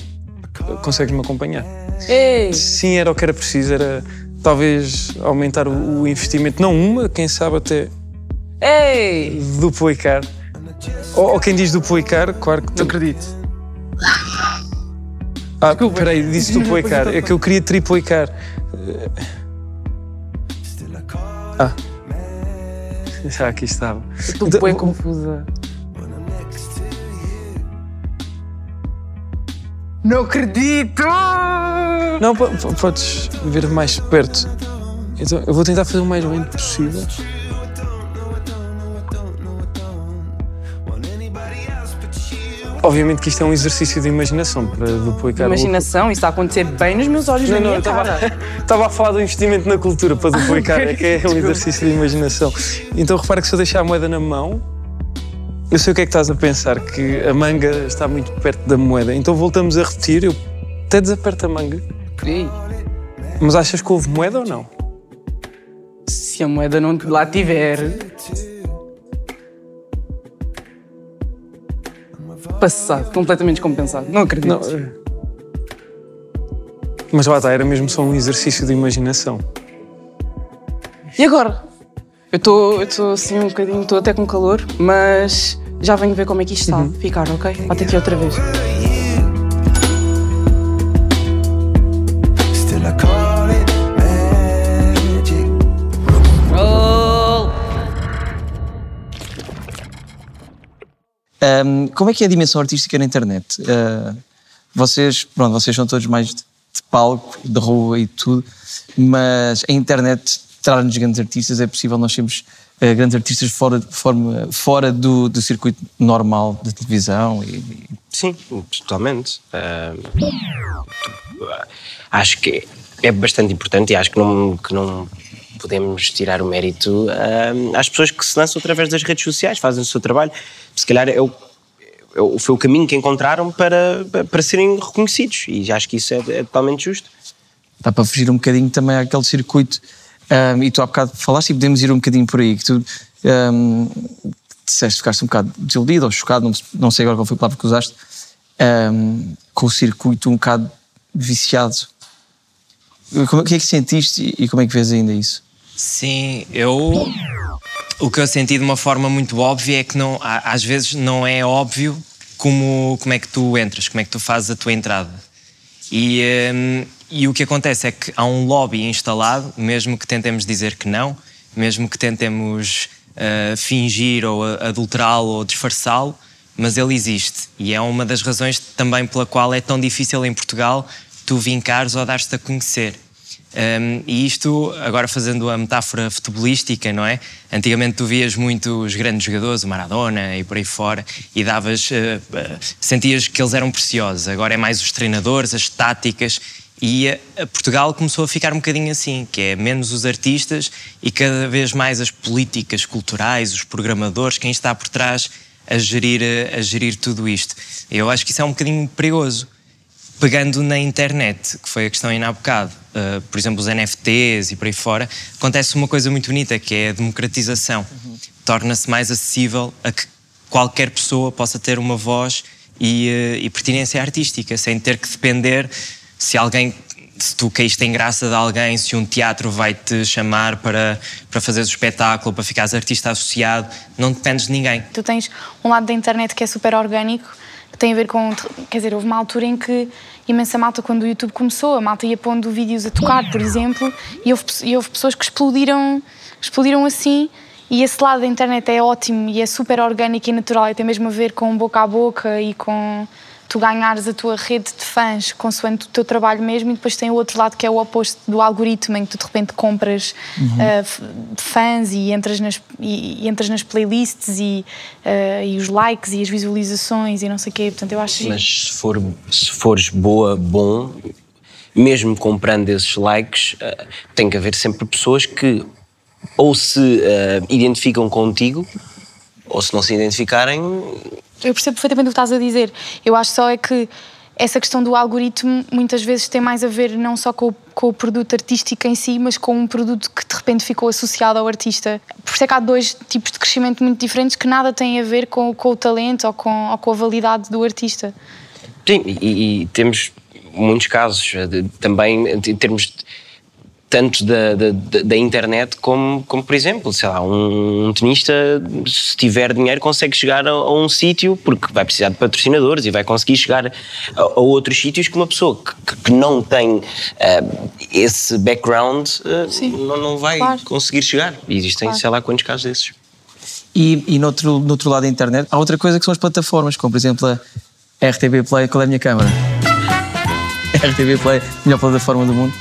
Consegues-me acompanhar? Ei! Sim, era o que era preciso, era talvez aumentar o, o investimento, não uma, quem sabe até Ei! duplicar. Ou, ou quem diz duplicar, claro que. Não acredito. Ah, espera aí, disse duplicar. É que eu queria triplicar. Ah. Já aqui estava. Estou Então, bem confusa. Não acredito! Não, po- po- podes vir mais perto. Então, eu vou tentar fazer o mais lento possível. Obviamente que isto é um exercício de imaginação para duplicar o- Imaginação, isso está a acontecer bem nos meus olhos, Não, na não, minha estava cara. estava a falar do investimento na cultura para duplicar, é que é um exercício de imaginação. Então repara que se eu deixar a moeda na mão, eu sei o que é que estás a pensar, que a manga está muito perto da moeda. Então voltamos a repetir, eu até desaperto a manga. Ih, Mas achas que houve moeda ou não? Se a moeda não lá tiver. Passado, completamente descompensado. Não acredito. Não. eh. Mas lá está, era mesmo só um exercício de imaginação. E agora? Eu estou assim um bocadinho, estou até com calor, mas já venho ver como é que isto está a ficar, ok? Bate aqui outra vez. Ahm, como é que é a dimensão artística na internet? Ah, vocês, pronto, vocês são todos mais de, de palco, de rua e tudo, mas a internet traz-nos grandes artistas, é possível nós sermos grandes artistas fora, forma, fora do, do circuito normal de televisão e, e- Sim, totalmente. Ah, acho que é bastante importante e acho que não, que não podemos tirar o mérito ah, às pessoas que se lançam através das redes sociais, fazem o seu trabalho. Se calhar é é o- foi o caminho que encontraram para, para serem reconhecidos e acho que isso é, é totalmente justo. dá para fugir um bocadinho também àquele circuito. Ahm, e tu há bocado falaste e podemos ir um bocadinho por aí, que tu ahm, disseste, ficaste um bocado desiludido ou chocado, não, não sei agora qual foi a palavra que usaste, ahm, com o circuito um bocado viciado. Como, o que é que sentiste e, como é que vês ainda isso? Sim, eu. O que eu senti de uma forma muito óbvia é que não, às vezes não é óbvio como, como é que tu entras, como é que tu fazes a tua entrada. E, e o que acontece é que há um lobby instalado, mesmo que tentemos dizer que não, mesmo que tentemos ah, fingir ou adulterá-lo ou disfarçá-lo, mas ele existe. E é uma das razões também pela qual é tão difícil em Portugal tu vincares ou dar-te a conhecer. Um, e isto, agora fazendo a metáfora futebolística, não é? Antigamente tu vias muito os grandes jogadores, o Maradona e por aí fora, e davas, eh, eh, sentias que eles eram preciosos. Agora é mais os treinadores, as táticas. E eh, Portugal começou a ficar um bocadinho assim, que é menos os artistas e cada vez mais as políticas culturais, os programadores, quem está por trás a gerir, a gerir tudo isto. Eu acho que isso é um bocadinho perigoso pegando na internet, que foi a questão ainda há bocado, uh, por exemplo, os NFTs e por aí fora, acontece uma coisa muito bonita, que é a democratização. Torna-se mais acessível a que qualquer pessoa possa ter uma voz e, uh, e pertinência artística, sem ter que depender se alguém. Se tu caíste em graça de alguém, se um teatro vai te chamar para, para fazeres o espetáculo, para ficares artista associado, não dependes de ninguém. Tu tens um lado da internet que é super orgânico, que tem a ver com. Quer dizer, houve uma altura em que imensa malta, quando o YouTube começou, a malta ia pondo vídeos a tocar, por exemplo, e houve, e houve pessoas que explodiram, explodiram assim. E esse lado da internet é ótimo e é super orgânico e natural, e tem mesmo a ver com boca a boca e com tu ganhares a tua rede de fãs consoante o teu trabalho mesmo, e depois tem o outro lado que é o oposto do algoritmo, em que tu de repente compras ah, f- fãs e entras nas, e, e entras nas playlists e, ah, e os likes e as visualizações e não sei o quê. Portanto, eu acho. Mas se, for, se fores boa, bom, mesmo comprando esses likes, eh, tem que haver sempre pessoas que ou se identificam contigo, ou se não se identificarem, Eu percebo perfeitamente o que estás a dizer. Eu acho só é que essa questão do algoritmo muitas vezes tem mais a ver não só com o, com o produto artístico em si, mas com um produto que de repente ficou associado ao artista. Por isso é que há dois tipos de crescimento muito diferentes que nada têm a ver com, com o talento ou com, ou com a validade do artista. Sim, e, e temos muitos casos eh, de- também em termos de- tanto da, da, da- internet como, como, por exemplo, sei lá, um, tenista, se tiver dinheiro, consegue chegar a, a um sítio porque vai precisar de patrocinadores e vai conseguir chegar a, a outros sítios que uma pessoa que, que não tem eh, esse background eh, não, não vai Claro. conseguir chegar. E existem, Claro. sei lá, quantos casos desses. E, e no, outro, no outro lado da internet, há outra coisa que são as plataformas, como por exemplo a RTB Play, qual é a minha câmara? RTB Play, melhor plataforma do mundo,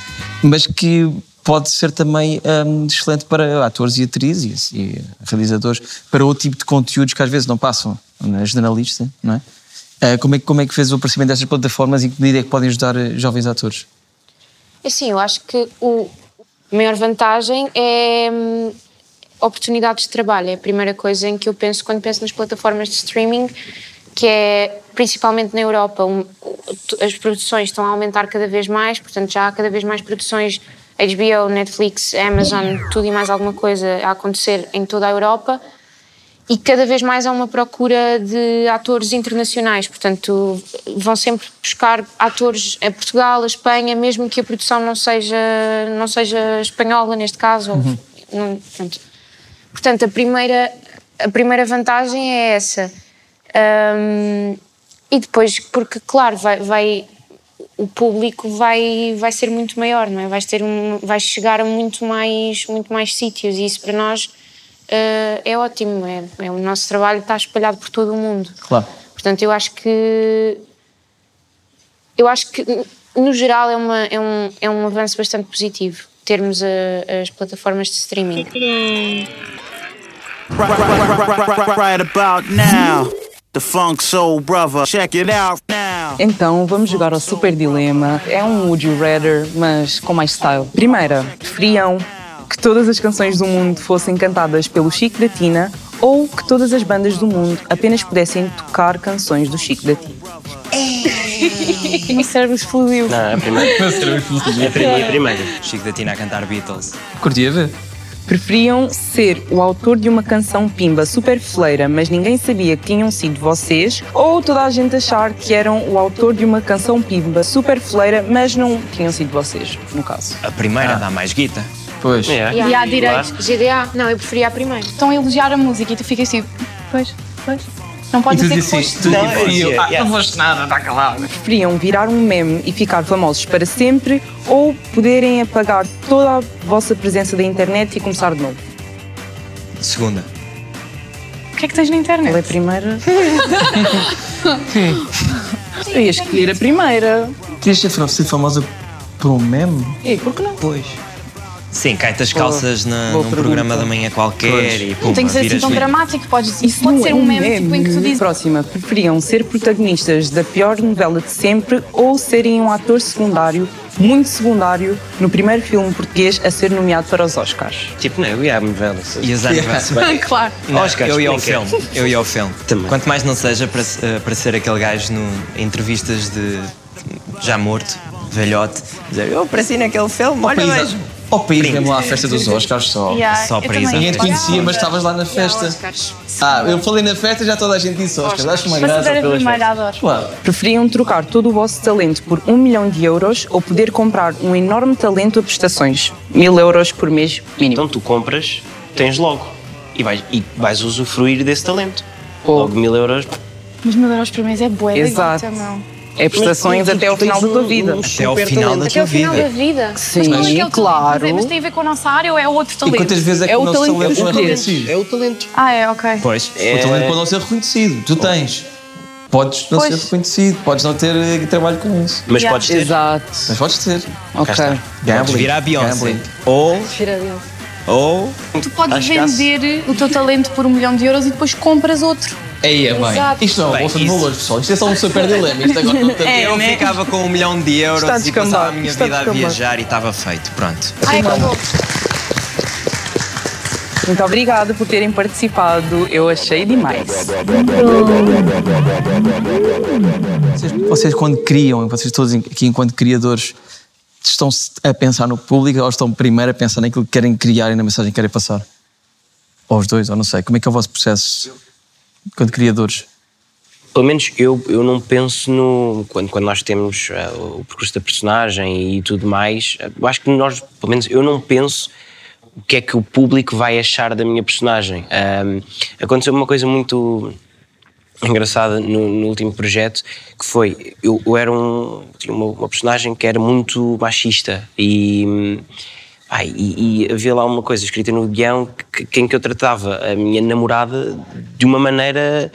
mas que pode ser também hum, excelente para atores e atrizes e, realizadores, para outro tipo de conteúdos que às vezes não passam na generalista, não é? Ah, como, é como é que fez o aparecimento destas plataformas e que medida é que podem ajudar eh, jovens atores? Assim, eu acho que o, a maior vantagem é hum, oportunidades de trabalho. É a primeira coisa em que eu penso quando penso nas plataformas de streaming, que é principalmente na Europa, um, as produções estão a aumentar cada vez mais, portanto já há cada vez mais produções HBO, Netflix, Amazon, tudo e mais alguma coisa a acontecer em toda a Europa. E cada vez mais há uma procura de atores internacionais, portanto, vão sempre buscar atores a Portugal, a Espanha, mesmo que a produção não seja, não seja espanhola neste caso. ou- não- portanto, portanto, a primeira, a primeira vantagem é essa. Ahm, e depois, porque, claro, vai, vai- o público vai, vai ser muito maior, não é? Vais ter um, vai chegar a muito mais, muito mais sítios e isso para nós eh, é ótimo. É, é- o nosso trabalho está espalhado por todo o mundo. Claro. Portanto, eu acho que. Eu acho que, no geral, é, uma, é, um, é um avanço bastante positivo termos a- as plataformas de streaming. Right about now, the Funk Soul Brother. Check it out now. Então vamos jogar ao Super Dilema. É um Would You Rather, mas com mais style. Primeira, preferiam que todas as canções do mundo fossem cantadas pelo Chico da Tina ou que todas as bandas do mundo apenas pudessem tocar canções do Chico da Tina? O meu cérebro explodiu. Não, é a primeira. É a primeira. a primeira. Chico da Tina a cantar Beatles. Curtia ver? Preferiam ser o autor de uma canção pimba super fleira, mas ninguém sabia que tinham sido vocês, ou toda a gente achar que eram o autor de uma canção pimba super fleira, mas não tinham sido vocês, no caso? A primeira dá mais guita. Pois. É. E há direitos. GDA? Não, eu preferia a primeira. Estão a elogiar a música e tu ficas assim, pois, pois. Não pode tu dizer que foste. tu Não, eu eu, dizia, ah, yeah. não foste nada, está calado. Preferiam virar um meme e ficar famosos para sempre, ou poderem apagar toda a vossa presença da internet e começar de novo? Segunda. O que é que tens na Qual é a internet? primeira? Eu ia escolher a primeira. Querias ser ser famosa por um meme? E por que não? Pois. Sim, cai-te as calças na, num pergunta. programa da manhã qualquer Pois. e pum, Não tem que ser assim tão meme. dramático, podes, Isso pode ser é um meme, tipo, em que tu dizes. Próxima, preferiam ser protagonistas da pior novela de sempre ou serem um ator secundário, muito secundário, no primeiro filme português a ser nomeado para os Oscars? Tipo, não, eu ia à novela. E as aniversários. claro. Não, Oscars, eu ia ao filme. Eu ia ao filme. Também. Quanto mais não seja para, eh, para ser aquele gajo no, em entrevistas de já morto, velhote, dizer eu apareci naquele filme, olha país, ao país mesmo lá à festa dos Oscars só. Yeah, Só para isso. Ninguém te conhecia, mas estavas lá na festa. Oscars. Ah, eu falei na festa e já toda a gente disse Oscars. Acho uma graça pelas. Claro. Preferiam trocar todo o vosso talento por um milhão de euros ou poder comprar um enorme talento a prestações? Mil euros por mês mínimo. Então tu compras, tens logo. E vais, e vais usufruir desse talento. Pô. Logo mil euros. Mas mil euros por mês é bué Exato. não. É prestações Mas, até ao final da tua vida. um Até ao final da Até o tua final da vida. vida. Mas qual é que Sim, é claro. Mas tem a ver com a nossa área ou é outro E talento? quantas vezes é que É o o nosso talento não é tens. reconhecido? É o talento. Ah, é, ok. Pois. O talento pode não ser reconhecido. Tu tens. Podes não Pois. ser reconhecido, podes não ter eh, trabalho com isso. Mas Yeah. podes ter. Exato. Mas podes ter. Ok. Podes Gambling. vir à Beyoncé. Gambling. Ou, ou Tu podes vender o teu talento por um milhão de euros e depois compras outro. Aí é bem. Isto não é uma bolsa de isso- valores, pessoal. Isto é só um super dilema. Isto agora não tem. eu ficava com um milhão de euros Está e passava a descambado, minha está vida a descambado. viajar e estava feito. Pronto. Ai, acabou. Muito obrigada por terem participado. Eu achei demais. Vocês, vocês quando criam, vocês todos aqui enquanto criadores, estão a pensar no público ou estão primeiro a pensar naquilo que querem criar e na mensagem que querem passar? Ou os dois, ou não sei. Como é que é o vosso processo enquanto criadores? Pelo menos eu, eu não penso no. Quando, quando nós temos ah, o percurso da personagem e tudo mais, ah, eu acho que nós, pelo menos eu não penso o que é que o público vai achar da minha personagem. Ahm, aconteceu uma coisa muito engraçada no, no último projeto que foi eu, eu era um tinha uma, uma personagem que era muito machista e hum, ai, e, e havia lá uma coisa escrita no guião que, que, em que eu tratava a minha namorada de uma maneira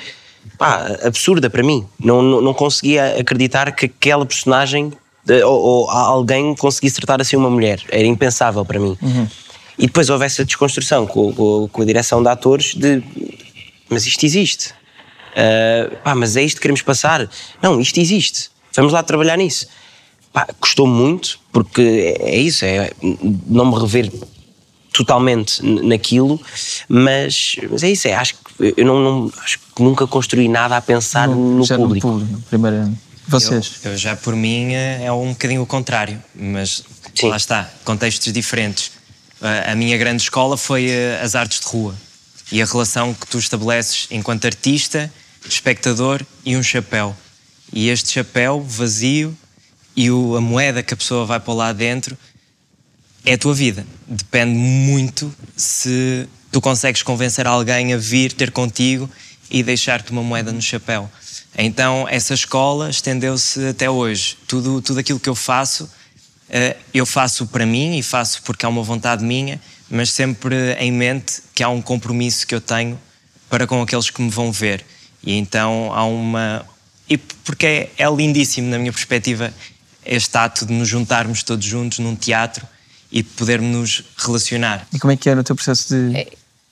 pá, absurda para mim não, não, não conseguia acreditar que aquela personagem ou, ou alguém conseguisse tratar assim uma mulher. Era impensável para mim. E depois houve essa desconstrução com, com- com a direção de atores de mas isto existe. Ah, pá, mas é isto que queremos passar. Não, isto existe. Vamos lá trabalhar nisso. Pá, custou muito, porque é, é isso, é não me rever totalmente naquilo, mas, mas é isso, é, acho que eu não, não- acho que nunca construí nada a pensar no já público. no público. Primeiro, vocês. Eu, eu já por mim eh, é um bocadinho o contrário, mas lá está, contextos diferentes. A, a minha grande escola foi eh, as artes de rua e a relação que tu estabeleces enquanto artista, espectador e um chapéu. E este chapéu vazio e o- a moeda que a pessoa vai para lá dentro é a tua vida. Depende muito se tu consegues convencer alguém a vir ter contigo e deixar-te uma moeda no chapéu. Então, essa escola estendeu-se até hoje. Tudo, tudo aquilo que eu faço, eh, eu faço para mim e faço porque é uma vontade minha, mas sempre em mente que há um compromisso que eu tenho para com aqueles que me vão ver. E então há uma. E porque é, é lindíssimo, na minha perspectiva, este ato de nos juntarmos todos juntos num teatro e podermos nos relacionar. E como é que era o teu processo de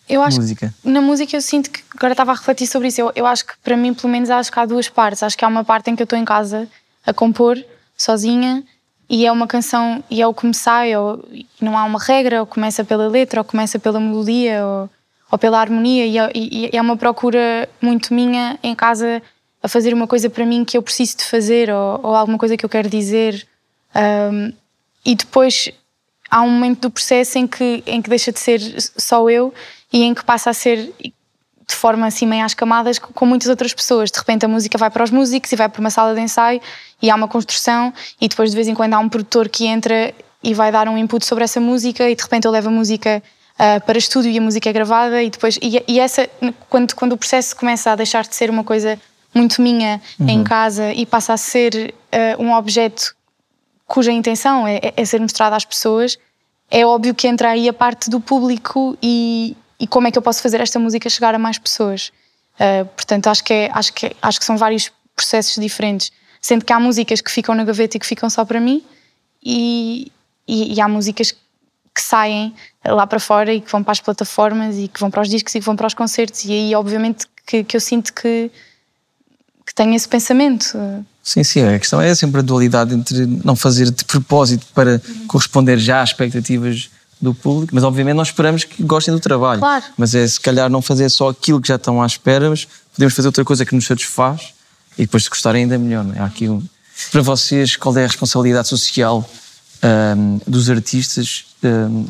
Eu acho música? que na música eu sinto que agora estava a refletir sobre isso. Eu, eu acho que para mim, pelo menos, acho que há duas partes. Acho que há uma parte em que eu estou em casa a compor sozinha e é uma canção e é o que me sai, ou e não há uma regra, ou começa pela letra, ou começa pela melodia, ou, ou pela harmonia, e é, e é uma procura muito minha em casa a fazer uma coisa para mim que eu preciso de fazer, ou, ou alguma coisa que eu quero dizer. Um, e depois há um momento do processo em que, em que deixa de ser só eu e em que passa a ser de forma assim meio às camadas com muitas outras pessoas. De repente a música vai para os músicos e vai para uma sala de ensaio e há uma construção e depois de vez em quando há um produtor que entra e vai dar um input sobre essa música e de repente eu levo a música ah, para estúdio e a música é gravada e depois e, e essa quando quando o processo começa a deixar de ser uma coisa muito minha em Uhum. casa e passa a ser ah, um objeto cuja intenção é, é ser mostrada às pessoas, é óbvio que entra aí a parte do público e, e como é que eu posso fazer esta música chegar a mais pessoas. Uh, portanto, acho que, é, acho, que, acho que são vários processos diferentes. Sendo que há músicas que ficam na gaveta e que ficam só para mim, e, e, e há músicas que saem lá para fora e que vão para as plataformas e que vão para os discos e que vão para os concertos. E aí, obviamente, que, que eu sinto que, que tenho esse pensamento. Sim, sim, a questão é sempre a dualidade entre não fazer de propósito para corresponder já às expectativas do público, mas obviamente nós esperamos que gostem do trabalho. Claro. Mas é se calhar não fazer só aquilo que já estão à espera, mas podemos fazer outra coisa que nos satisfaz e depois se gostarem ainda melhor. Não é? Há aqui um... Para vocês, qual é a responsabilidade social ahm, dos artistas ahm,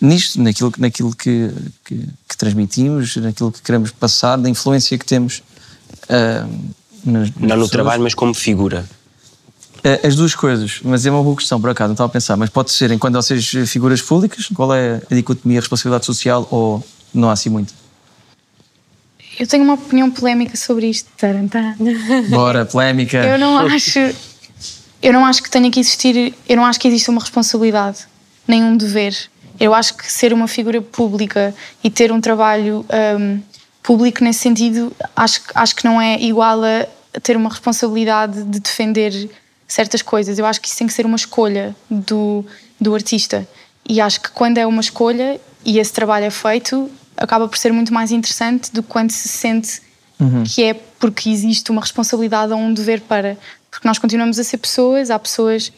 nisto, naquilo, naquilo que, que, que transmitimos, naquilo que queremos passar, na influência que temos ahm, nas, nas Não no pessoas? trabalho, mas como figura. É, As duas coisas, mas é uma boa questão por acaso, não estava a pensar, mas pode ser enquanto vocês figuras públicas, qual é a dicotomia, a responsabilidade social ou não há assim muito? Eu tenho uma opinião polémica sobre isto. Tarantã. Bora, polémica. Eu não acho. Eu não acho que tenha que existir. Eu não acho que exista uma responsabilidade, nem um dever. Eu acho que ser uma figura pública e ter um trabalho hum, público nesse sentido, acho, que- acho que não é igual a ter uma responsabilidade de defender certas coisas. Eu acho que isso tem que ser uma escolha do, do artista. E acho que quando é uma escolha e esse trabalho é feito, acaba por ser muito mais interessante do que quando se sente que é porque existe uma responsabilidade ou um dever para. Porque nós continuamos a ser pessoas, há pessoas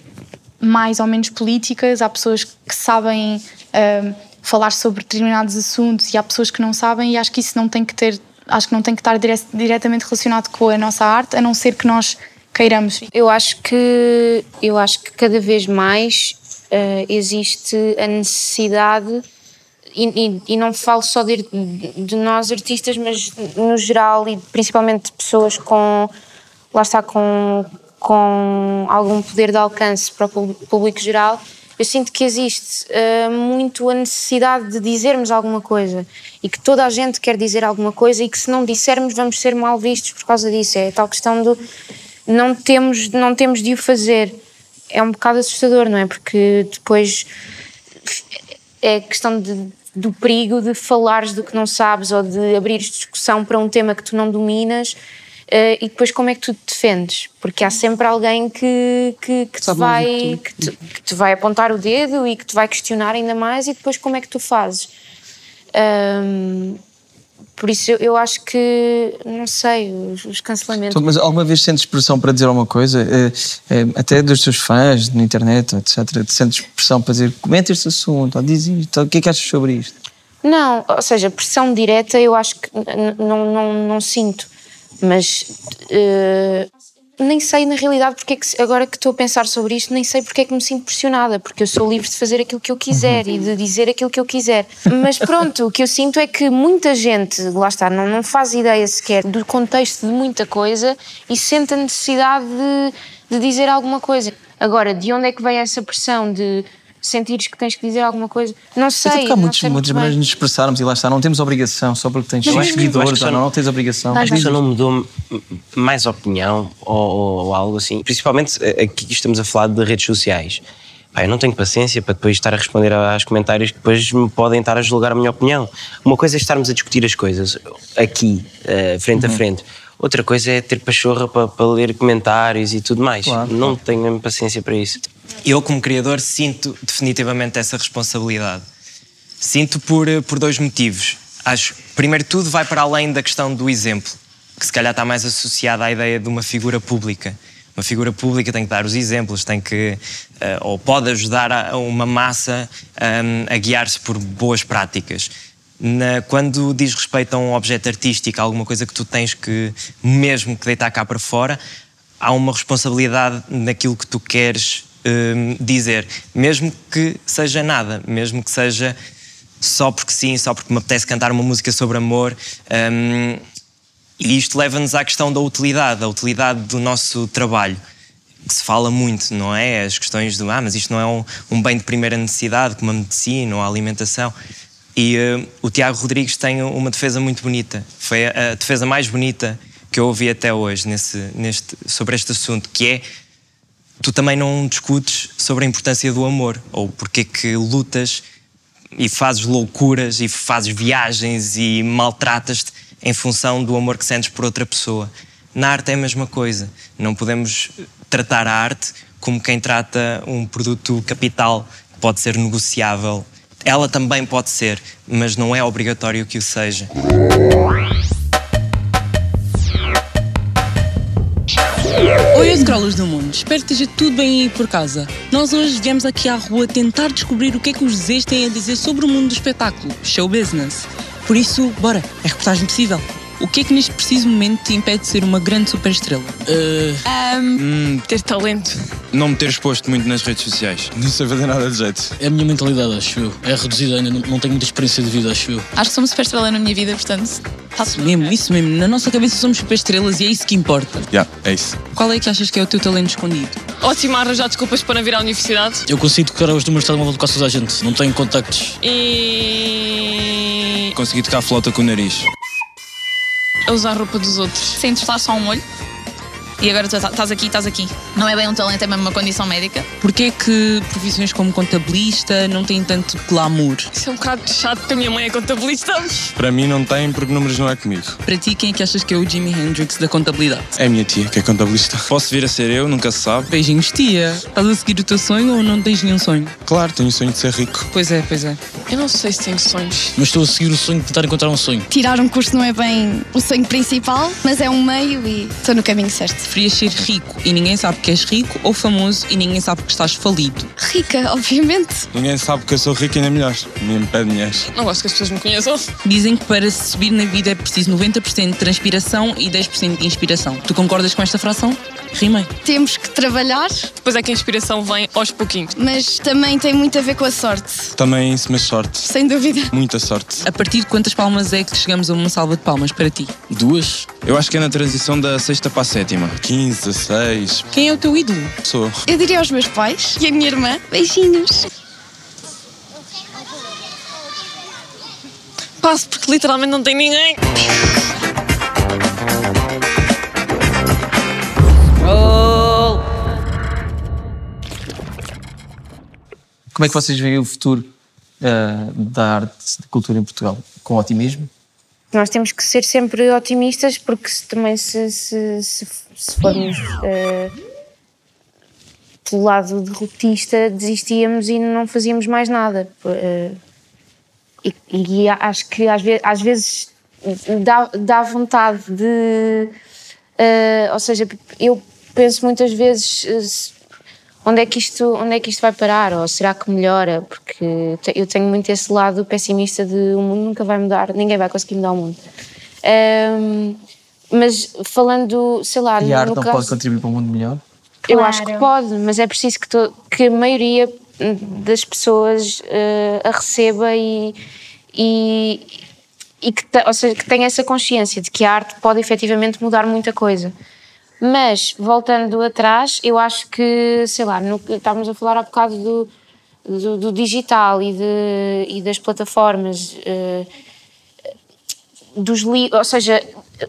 mais ou menos políticas, há pessoas que sabem ahm, falar sobre determinados assuntos e há pessoas que não sabem, e acho que isso não tem que ter. Acho que não tem que estar dire- diretamente relacionado com a nossa arte, a não ser que nós queiramos. Eu acho que eu acho que cada vez mais eh, existe a necessidade e, e- e não falo só de, de nós artistas, mas no geral e principalmente de pessoas com lá está com com algum poder de alcance para o público geral. Eu sinto que existe eh, muito a necessidade de dizermos alguma coisa e que toda a gente quer dizer alguma coisa e que se não dissermos vamos ser mal vistos por causa disso. É a tal questão do não temos, não temos de o fazer. É um bocado assustador, não é? Porque depois é questão de, do perigo de falares do que não sabes ou de abrires discussão para um tema que tu não dominas Eh, e depois como é que tu te defendes? Porque há sempre alguém que, que, que, te vai, que te, que te vai apontar o dedo e que te vai questionar ainda mais e depois como é que tu fazes? Ahm, por isso eu, eu acho que, não sei, os, os cancelamentos. Então, Mas alguma vez sentes pressão para dizer alguma coisa? Eh, eh, até dos teus fãs na internet, etc. Sentes pressão para dizer comenta este assunto, ou diz isto, ou o que é que achas sobre isto? Não, ou seja, pressão direta eu acho que não, não, não sinto, mas eh, nem sei na realidade porque é que, agora que estou a pensar sobre isto, nem sei porque é que me sinto pressionada, porque eu sou livre de fazer aquilo que eu quiser e de dizer aquilo que eu quiser. Mas pronto, o que eu sinto é que muita gente, lá está, não, não faz ideia sequer do contexto de muita coisa e sente a necessidade de, de dizer alguma coisa. Agora, de onde é que vem essa pressão de sentires que tens que dizer alguma coisa? Não sei. Até porque há muitos, muitas maneiras de nos expressarmos e lá está, não temos obrigação só porque tens Mas seguidores, ou não, não- tens obrigação. Acho que só não mudou mais opinião ou, ou- ou algo assim. Principalmente eh, aqui estamos a falar de redes sociais. Pá, eu não tenho paciência para depois estar a responder a- aos comentários que depois me podem estar a julgar a minha opinião. Uma coisa é estarmos a discutir as coisas aqui, eh, frente Uhum. a frente. Outra coisa é ter pachorra para, para ler comentários e tudo mais. Claro, não tenho mesmo paciência para isso. Eu, como criador, sinto definitivamente essa responsabilidade. Sinto por, eh, por dois motivos. Acho, primeiro tudo, vai para além da questão do exemplo, que se calhar está mais associada à ideia de uma figura pública. Uma figura pública tem que dar os exemplos, tem que, eh, ou pode ajudar a, uma massa hum, a guiar-se por boas práticas. Na- quando diz respeito a um objeto artístico, alguma coisa que tu tens que, mesmo que deitar cá para fora, há uma responsabilidade naquilo que tu queres hum, dizer, mesmo que seja nada, mesmo que seja só porque sim, só porque me apetece cantar uma música sobre amor. hum, e isto leva-nos à questão da utilidade, a utilidade do nosso trabalho, que se fala muito, não é? As questões do, ah, mas isto não é um, um bem de primeira necessidade, como a medicina ou a alimentação. E eh, o Tiago Rodrigues tem uma defesa muito bonita. Foi a, a defesa mais bonita que eu ouvi até hoje nesse, neste, sobre este assunto, que é tu também não discutes sobre a importância do amor, ou porque é que lutas e fazes loucuras e fazes viagens e maltratas-te em função do amor que sentes por outra pessoa. Na arte é a mesma coisa. Não podemos tratar a arte como quem trata um produto capital que pode ser negociável. Ela também pode ser, mas não é obrigatório que o seja. Oi, scrollers do mundo. Espero que esteja tudo bem aí por casa. Nós hoje viemos aqui à rua tentar descobrir o que é que os Zés têm a dizer sobre o mundo do espetáculo, show business. Por isso, bora, é reportagem possível. O que é que neste preciso momento te impede de ser uma grande superestrela? ter talento. Não me ter exposto muito nas redes sociais. Não sei fazer nada de jeito. É a minha mentalidade, acho eu. É reduzida ainda, não, não tenho muita experiência de vida, acho eu. Acho que sou uma super estrela na minha vida, portanto, Isso mesmo, isso mesmo. Na nossa cabeça somos superestrelas e é isso que importa. Já, é isso. Qual é que achas que é o teu talento escondido? ótimo a arranjar desculpas para não vir à universidade. Eu consigo tocar os números de telemóvel de quase toda a gente. Não tenho contactos. E. Consegui tocar a flauta com o nariz. A usar a roupa dos outros. Sentes lá só um olho e agora tu estás aqui, estás aqui. Não é bem um talento, é mesmo uma condição médica. Porquê é que profissões como contabilista não têm tanto glamour? Isso é um bocado chato porque a minha mãe é contabilista. Para mim não tem, porque números não é comigo. Para ti, quem é que achas que é o Jimi Hendrix da contabilidade? É a minha tia, que é contabilista. Posso vir a ser eu, nunca se sabe. Beijinhos, tia. Estás a seguir o teu sonho ou não tens nenhum sonho? Claro, tenho o sonho de ser rico. Pois é, pois é. Eu não sei se tenho sonhos. Mas estou a seguir o sonho de tentar encontrar um sonho. Tirar um curso não é bem o sonho principal, mas é um meio e estou no caminho certo. Preferias ser rico e ninguém sabe que és rico ou famoso e ninguém sabe que estás falido? Rica, obviamente. Ninguém sabe que eu sou rico ainda melhor. Ninguém me pede mulheres. Não gosto que as pessoas me conheçam. Dizem que para se subir na vida é preciso 90% de transpiração e 10% de inspiração. Tu concordas com esta fração? Rimei. Temos que trabalhar, Depois é que a inspiração vem aos pouquinhos. mas também tem muito a ver com a sorte. Também isso, mas sorte. Sem dúvida. Muita sorte. A partir de quantas palmas é que chegamos a uma salva de palmas para ti? Duas? Eu acho que é na transição da sexta para a sétima. 15, 16. Quem é o teu ídolo? Sou. Eu diria aos meus pais e a minha irmã, beijinhos. Passo porque literalmente não tem ninguém. Como é que vocês veem o futuro ah, da arte, da cultura em Portugal? Com otimismo? nós temos que ser sempre otimistas, porque se, também se, se, se, se formos eh, pelo lado derrotista, desistíamos e não fazíamos mais nada. Eh, e, e acho que às vezes, às vezes dá, dá vontade de. eh, ou seja, eu penso muitas vezes onde é, que isto, onde é que isto vai parar? Ou será que melhora? Porque eu tenho muito esse lado pessimista de o mundo nunca vai mudar, ninguém vai conseguir mudar o mundo. Ahm, mas falando, sei lá, E a arte no não caso, pode contribuir para um mundo melhor? eu acho que pode, mas é preciso que, to- que a maioria das pessoas eh, a receba e, e, e que, ou seja, que tenha essa consciência de que a arte pode efetivamente mudar muita coisa. Mas, voltando atrás, eu acho que, sei lá, no, estávamos a falar há bocado do, do, do digital e, de, e das plataformas. eh, dos li ou seja,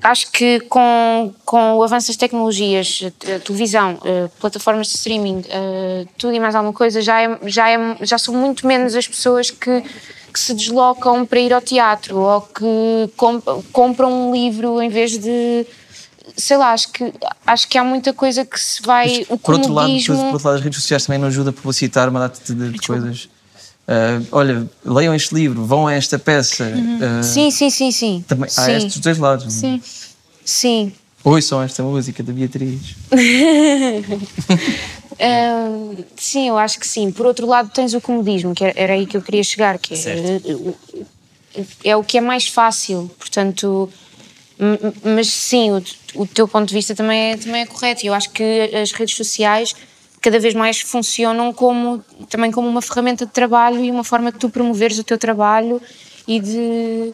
acho que com, com o avanço das tecnologias, a televisão, eh, plataformas de streaming, eh, tudo e mais alguma coisa, já, é, já, é, já são muito menos as pessoas que, que se deslocam para ir ao teatro ou que comp compram um livro em vez de. Sei lá, acho que, acho que há muita coisa que se vai. o Por outro, lado, por outro lado, as redes sociais também não ajudam a publicitar uma data de, de coisas. Ah, olha, leiam este livro, vão a esta peça. Ah, Sim, sim, sim, sim. Também, há sim. estes dois lados. Sim. Sim. Ouçam esta música da Beatriz. Hum, sim, eu acho que sim. Por outro lado, tens o comodismo, que era- aí que eu queria chegar, que é, é o que é mais fácil. Portanto, mas sim, o, o teu ponto de vista também é, também é correto. E eu acho que as redes sociais cada vez mais funcionam como, também como uma ferramenta de trabalho e uma forma de tu promoveres o teu trabalho e de,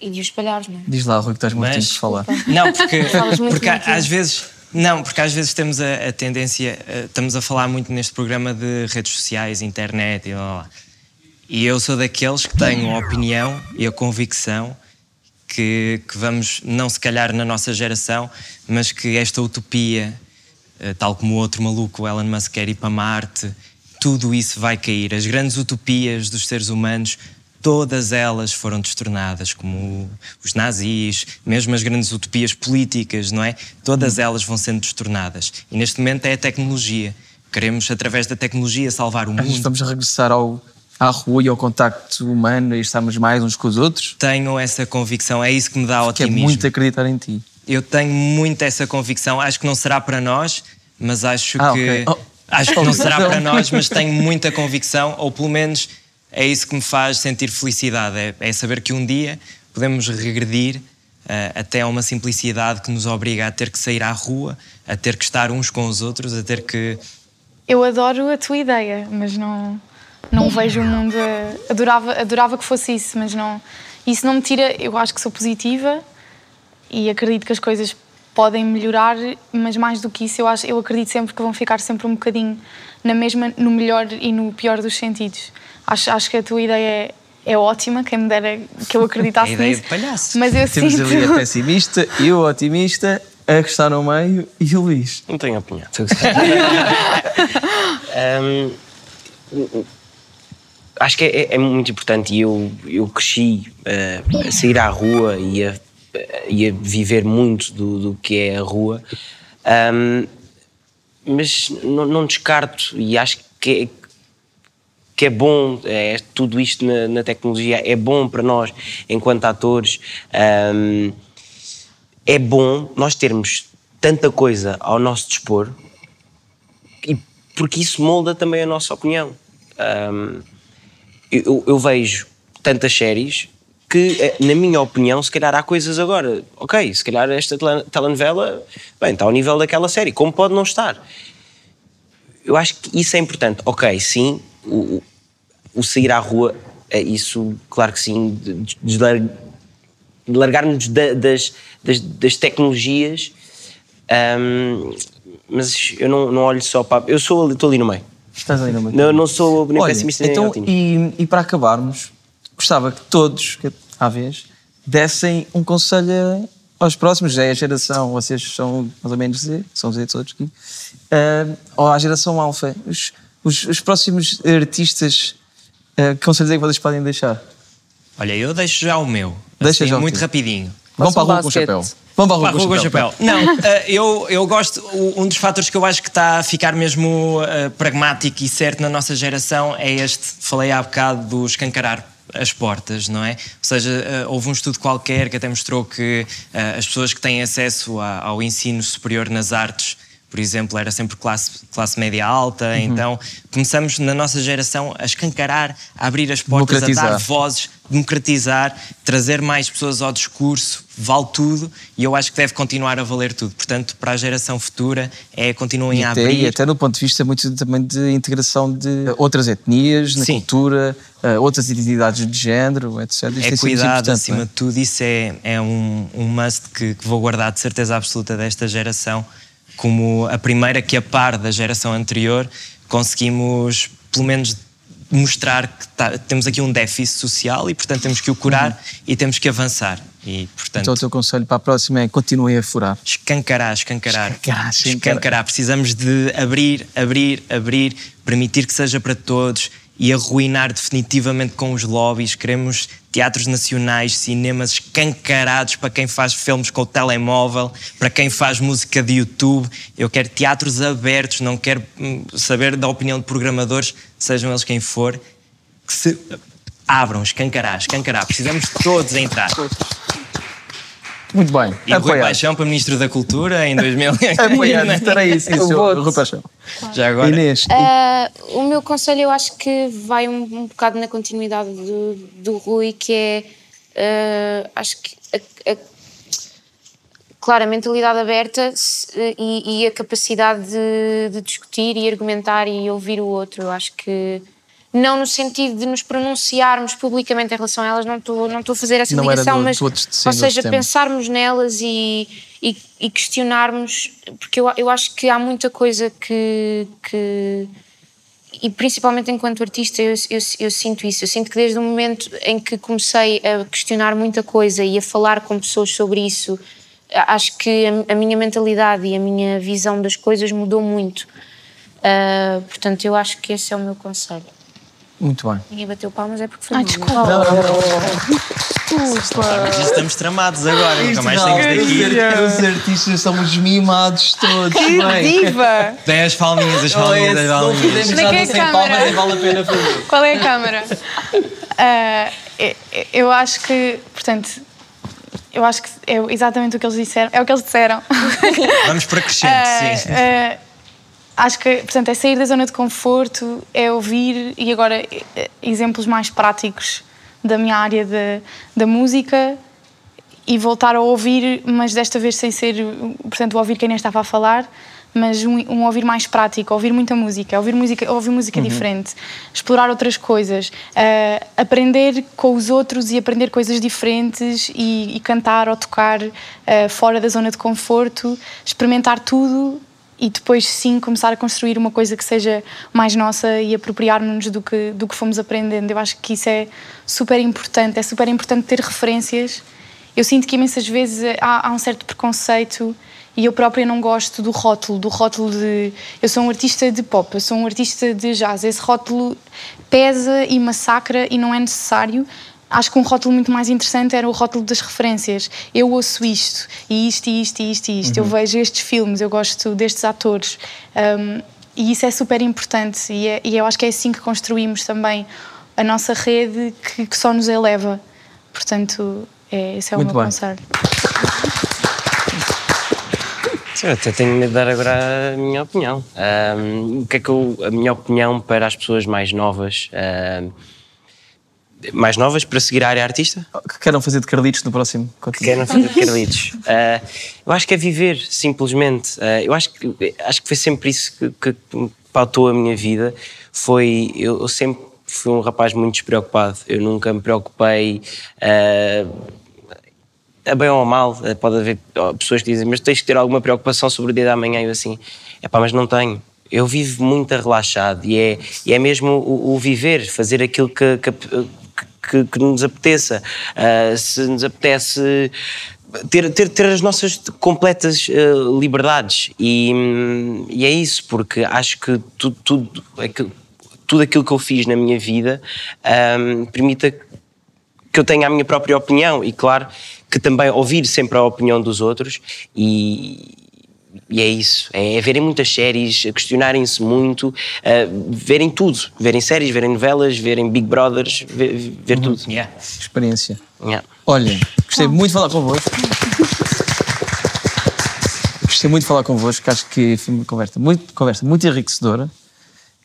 e de o espalhares, não é? Diz lá, Rui, que estás muito tempo de falar. Não, porque, porque às vezes. Não, porque às vezes temos a, a tendência, eh, estamos a falar muito neste programa de redes sociais, internet e lá, lá. E eu sou daqueles que tenho a opinião e a convicção que, que vamos, não se calhar na nossa geração, mas que esta utopia, eh, tal como o outro maluco, o Elon Musk quer ir para Marte, tudo isso vai cair. As grandes utopias dos seres humanos, todas elas foram destornadas, como os nazis, mesmo as grandes utopias políticas, não é? Todas elas vão sendo destornadas. E neste momento é a tecnologia. Queremos, através da tecnologia, salvar o mundo. vamos regressar ao, à rua e ao contacto humano e estarmos mais uns com os outros? Tenho essa convicção, é isso que me dá Que é otimismo. muito acreditar em ti. Eu tenho muito essa convicção. Acho que não será para nós, mas acho Ah, que. ok. Oh. Acho que não será para nós, mas tenho muita convicção, ou pelo menos é isso que me faz sentir felicidade. É, é saber que um dia podemos regredir eh, até a uma simplicidade que nos obriga a ter que sair à rua, a ter que estar uns com os outros, a ter que. Eu adoro a tua ideia, mas não, não vejo o mundo. a- Adorava, adorava que fosse isso, mas não. Isso não me tira. Eu acho que sou positiva e acredito que as coisas podem melhorar, mas mais do que isso, eu, acho, eu acredito sempre que vão ficar sempre um bocadinho na mesma, no melhor e no pior dos sentidos. Acho, acho que a tua ideia é, é ótima, quem me dera que eu acreditasse É ideia nisso. de palhaço. Mas eu Temos sinto. ali a pessimista, eu o otimista, a que está no meio e o Luís. Não tenho opinião. Hum, acho que é, é muito importante e eu, eu cresci eh, a sair à rua e a, e a viver muito do, do que é a rua, Hum, mas não, descarto e acho que é, que é bom, é, tudo isto na, na tecnologia é bom para nós enquanto atores. Hum, é bom nós termos tanta coisa ao nosso dispor e porque isso molda também a nossa opinião. Hum, eu, eu vejo tantas séries que, eh, na minha opinião, se calhar há coisas agora. Ok, se calhar esta tele- telenovela, bem, está ao nível daquela série, como pode não estar? Eu acho que isso é importante. Ok, sim, o, o- sair à rua, é isso, claro que sim, de, de- de lar- de largarmos da- das, das, das tecnologias, hum, mas eu não, não olho só para. Eu sou, estou ali no meio. Estás ali no meio. Não, não sou nem Olha, pessimista nem então, e, e para acabarmos, gostava que todos, que, à vez, dessem um conselho aos próximos, já é a geração, vocês são mais ou menos Z, são Z todos aqui, ah, ou à geração Alfa, os, os, os próximos artistas, ah, que conselhos é que vocês podem deixar? Olha, eu deixo já o meu. Deixa Assim, já o muito rapidinho. Vamos para a rua com o chapéu. Vamos para a rua com o Rua chapéu. Não, eh, eu, eu gosto. Um dos fatores que eu acho que está a ficar mesmo eh, pragmático e certo na nossa geração é este. Falei há bocado do escancarar as portas, não é? Ou seja, eh, houve um estudo qualquer que até mostrou que as pessoas que têm acesso a- ao ensino superior nas artes. Por exemplo, era sempre classe, classe média alta, Uhum. então começamos na nossa geração a escancarar, a abrir as portas, a dar vozes, democratizar, trazer mais pessoas ao discurso, vale tudo e eu acho que deve continuar a valer tudo. Portanto, para a geração futura, é continuem E a até, abrir. e até no ponto de vista muito também de integração de outras etnias, na Sim. cultura, eh, outras identidades de género, etc. Isto é cuidado acima é? de tudo, isso é, é um, um must que, que vou guardar de certeza absoluta desta geração, como a primeira que a par da geração anterior conseguimos pelo menos mostrar que tá- temos aqui um déficit social e portanto temos que o curar e temos que avançar e portanto Então o teu conselho para a próxima é continuem a furar. escancarar, escancarar, Escancarar, escancarar. escancarar. Precisamos de abrir, abrir, abrir, permitir que seja para todos e arruinar definitivamente com os lobbies. Queremos teatros nacionais, cinemas escancarados para quem faz filmes com o telemóvel, para quem faz música de YouTube. Eu quero teatros abertos, não quero hum, saber da opinião de programadores, sejam eles quem for, que se abram, escancarar, escancarar. Precisamos de todos a entrar. Muito bem. E Rui Apoiado. Paixão para Ministro da Cultura em 2000. Apoiado. Estará isso, isso. Rui Paixão. Já agora. Inês. Ah, o meu conselho eu acho que vai um, um bocado na continuidade do, do Rui, que é ah, acho que a, a- claro, a mentalidade aberta se- e, e a capacidade de, de discutir e argumentar e ouvir o outro. Eu acho que não no sentido de nos pronunciarmos publicamente em relação a elas, não estou não estou a fazer essa Não ligação, do- mas ou seja, pensarmos nelas e, e, e questionarmos, porque eu, eu acho que há muita coisa que, que e principalmente enquanto artista eu, eu, eu sinto isso, eu sinto que desde o momento em que comecei a questionar muita coisa e a falar com pessoas sobre isso, acho que a, a minha mentalidade e a minha visão das coisas mudou muito. Ah, portanto, eu acho que esse é o meu conselho. Muito bem. Ninguém bateu palmas, é porque foi Ai, mal. desculpa. Mas estamos tramados agora, nunca mais não, saímos daqui. Os artistas somos mimados todos. Que bem. diva! Tem as palminhas, as Oh, palminhas, as não palminhas. Onde é é sem palmas, nem vale a pena fazer. Qual é a câmara? Ah, eu- acho que, portanto, eu acho que é exatamente o que eles disseram. É o que eles disseram. Vamos para crescente, Ah, sim. Acho que, portanto, é sair da zona de conforto, é ouvir e agora eh, exemplos mais práticos da minha área de- da música e voltar a ouvir, mas desta vez sem ser, portanto, o ouvir quem nem estava a falar, mas um, um ouvir mais prático, ouvir muita música, ouvir música, ouvir música diferente, explorar outras coisas, ah, aprender com os outros e aprender coisas diferentes e, e cantar ou tocar ah, fora da zona de conforto, experimentar tudo e depois sim começar a construir uma coisa que seja mais nossa e apropriar-nos do que, do que fomos aprendendo. Eu acho que isso é super importante, é super importante ter referências. Eu sinto que imensas vezes há, há um certo preconceito e eu própria não gosto do rótulo, do rótulo de eu sou um artista de pop, eu sou um artista de jazz. Esse rótulo pesa e massacra e não é necessário. Acho que um rótulo muito mais interessante era o rótulo das referências. Eu ouço isto, e isto, e isto, e isto, e isto. Eu vejo estes filmes, eu gosto destes atores. Um, e isso é super importante. E, é- e eu acho que é assim que construímos também a nossa rede que, que só nos eleva. Portanto, é, esse é o Muito meu bem. conselho. Sim, eu até tenho medo de dar agora a minha opinião. Ahm, o que é que eu, a minha opinião para as pessoas mais novas? ahm, mais novas para seguir a área artista? Que queiram fazer de Carlitos no próximo Que querem fazer de Carlitos. Ah, eu acho que é viver, simplesmente. Ah, eu acho que, acho que foi sempre isso que, que pautou a minha vida. Foi, eu, eu sempre fui um rapaz muito despreocupado. Eu nunca me preocupei. ah, a bem ou a mal, pode haver pessoas que dizem, mas tens que ter alguma preocupação sobre o dia da manhã. E eu assim, é pá, mas não tenho. Eu vivo muito relaxado e é, e é mesmo o, o viver, fazer aquilo que, que, que- que nos apeteça. Ah, se nos apetece ter, ter, ter as nossas completas eh, liberdades. E, e é isso, porque acho que tudo, tudo, aquilo, tudo aquilo que eu fiz na minha vida hum, permite que eu tenha a minha própria opinião e, claro, que também ouvir sempre a opinião dos outros e, e é isso. É verem muitas séries, questionarem-se muito, uh, verem tudo. Verem séries, verem novelas, verem Big Brothers, ver, ver tudo. Experiência. Yeah. Olha, gostei muito de falar convosco. Gostei muito de falar convosco, acho que foi uma conversa muito, conversa muito enriquecedora,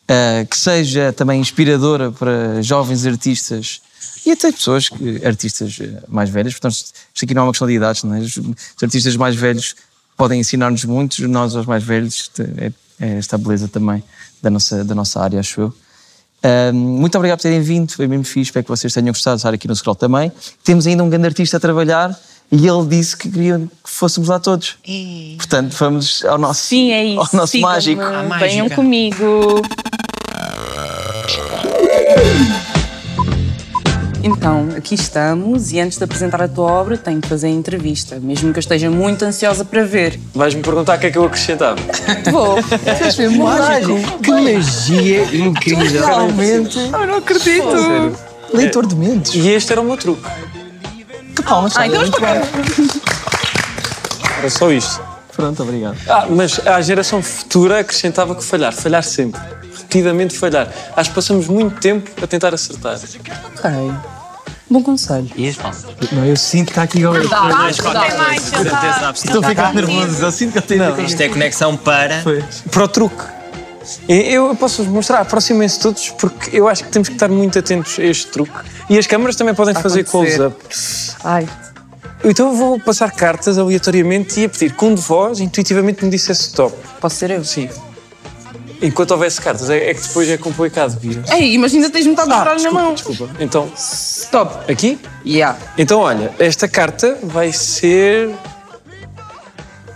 eh, que seja também inspiradora para jovens artistas e até pessoas, que- artistas eh, mais velhas. Portanto, isto aqui não é uma questão de idades, não é? Os artistas mais velhos podem ensinar-nos muito, nós, os mais velhos, é, é esta beleza também da nossa, da nossa área, acho eu. Um, muito obrigado por terem vindo, foi mesmo fixe, espero que vocês tenham gostado de estar aqui no Scroll também. Temos ainda um grande artista a trabalhar e ele disse que queria que fôssemos lá todos. Portanto, vamos ao nosso, Sim, é isso. ao nosso mágico. Venham comigo. Então, aqui estamos e antes de apresentar a tua obra tenho que fazer a entrevista, mesmo que eu esteja muito ansiosa para ver. Vais-me perguntar o que é que eu acrescentava. Vou. Mágico. Que magia incrível! Realmente. Eu não acredito. Sério. Leitor de mentes. E este era o meu truque. Que palmas, Ah, então muito bem. Era só isto. Pronto, obrigado. Ah, mas à geração futura acrescentava que falhar, falhar sempre. Repetidamente falhar. Acho que passamos muito tempo a tentar acertar. Ok. Bom conselho. E as palmas? Não, eu sinto que está aqui agora. Estou a ficar nervoso, eu sinto que eu tenho. Isto é conexão para. Para o truque. Eu posso-vos mostrar, aproximem-se todos, porque eu acho que temos que estar muito atentos a este truque. E as câmaras também podem fazer close-up. Ai. Então eu vou passar cartas aleatoriamente e ia pedir que um de vós intuitivamente me dissesse stop. Posso ser eu? Sim. Enquanto houvesse cartas, é, é que depois é complicado vir. Ei, mas ainda tens metade do Ah, baralho na mão. desculpa. Então, Stop. aqui? Yeah. Então, olha, esta carta vai ser.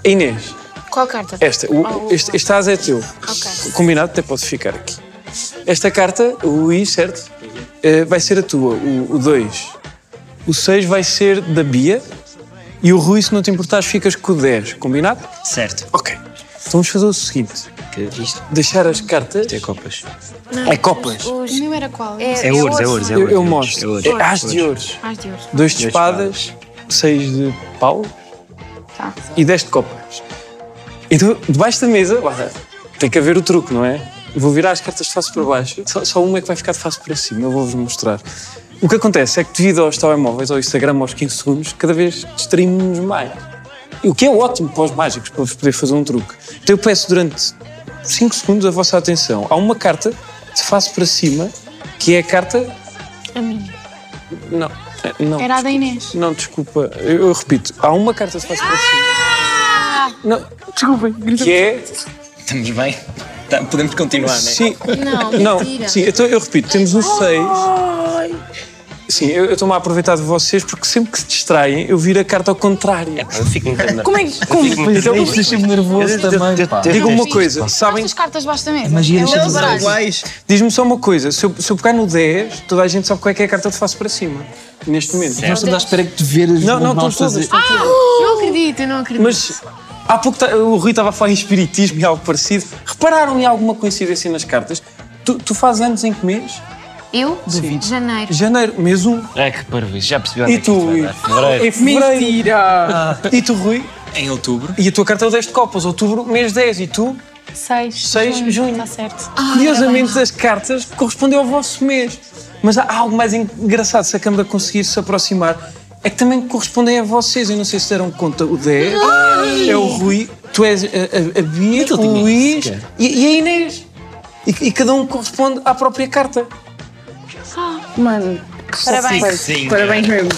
A Inês. Qual carta? Esta. O, este, este as é teu. Combinado, até pode ficar aqui. Esta carta, o I, certo? Eh, vai ser a tua, o 2. O 6 vai ser da Bia. E o Rui, se não te importares, ficas com o 10. Combinado? Certo. Ok. Então vamos fazer o seguinte: Que isto deixar as cartas. é copas. É copas. Os... O meu era qual? É, É ouros, é ouros, é Eu, ouros. eu é mostro. é ouros. É as de ouros. As de ouro. Dois de espadas, seis de pau Tá. e dez de copas. Então, debaixo da mesa, olha, tem que haver o truque, não é? Vou virar as cartas de face para baixo, só, só uma é que vai ficar de face para cima, eu vou-vos mostrar. O que acontece é que, devido aos telemóveis, ao Instagram, aos 15 segundos, cada vez distraímos mais. O que é ótimo para os mágicos, para vos poder fazer um truque. Então, eu peço durante 5 segundos a vossa atenção. Há uma carta de face para cima, que é a carta. A minha. Não, é- não. Era a da Inês. Não, desculpa, eu, eu repito. Há uma carta de face para cima. Não, desculpem. Que é. Estamos bem? Tá, podemos continuar, não é? Sim. Não, Não, sim, então eu repito, temos um 6. Sim, eu eu estou-me a aproveitar de vocês porque sempre que se distraem eu viro a carta ao contrário. Eu fico muito Como é que. Como? Então, Isto deixa-me nervoso também. pá. Diga-me uma coisa, sabem, As cartas debaixo da mesa. magia é iguais. diz-me só uma coisa, se eu, se eu pegar no 10, toda a gente sabe qual é que é a carta de face para cima, neste momento. Nós estamos à espera que te veres Não, não, nós estão todas, todas. Não acredito, eu não acredito. Mas há pouco o Rui estava a falar em espiritismo e algo parecido. Repararam em alguma coincidência nas cartas? Tu, tu fazes anos em que mês? Eu? Janeiro. Janeiro, mês 1. É que parvoíce, já percebi onde E é que tu? vai dar. Fevereiro. Em fevereiro. Mentira! E tu, Rui? Em outubro. E a tua carta é o 10 de copas, outubro, mês 10. E tu? Seis. 6 de junho. Está certo. Curiosamente, as cartas correspondem ao vosso mês. Mas há algo mais engraçado, se a Câmara conseguir se aproximar, é que também correspondem a vocês. Eu não sei se deram conta, o 10 é o Rui, tu és a, a, a Bia, o Luís e, e a Inês. E, e cada um corresponde à própria carta. Mano, Parabéns. Sim. parabéns mesmo.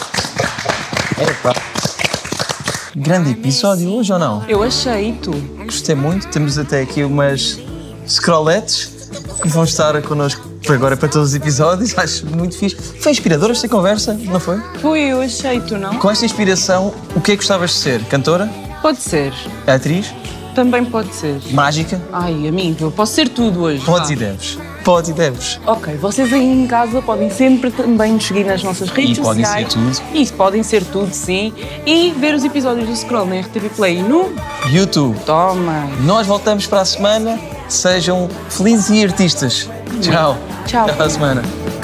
Grande episódio hoje ou não? Eu achei, tu? Gostei muito. Temos até aqui umas scrolletes que vão estar connosco por agora para todos os episódios. Acho muito fixe. Foi inspiradora esta conversa, não foi? Foi, eu achei, tu não? Com esta inspiração, o que é que gostavas de ser? Cantora? Pode ser. Atriz? Também pode ser. Mágica? Ai, amigo, eu posso ser tudo hoje. Podes e deves. Podes e deves. Ok, vocês aí em casa podem sempre também nos seguir nas nossas redes E podem sociais. ser tudo. Isso, podem ser tudo, sim. E ver os episódios do Scroll na RTP Play no... YouTube. Toma! Nós voltamos para a semana. Sejam felizes e artistas. Tchau. Tchau. Até para a semana.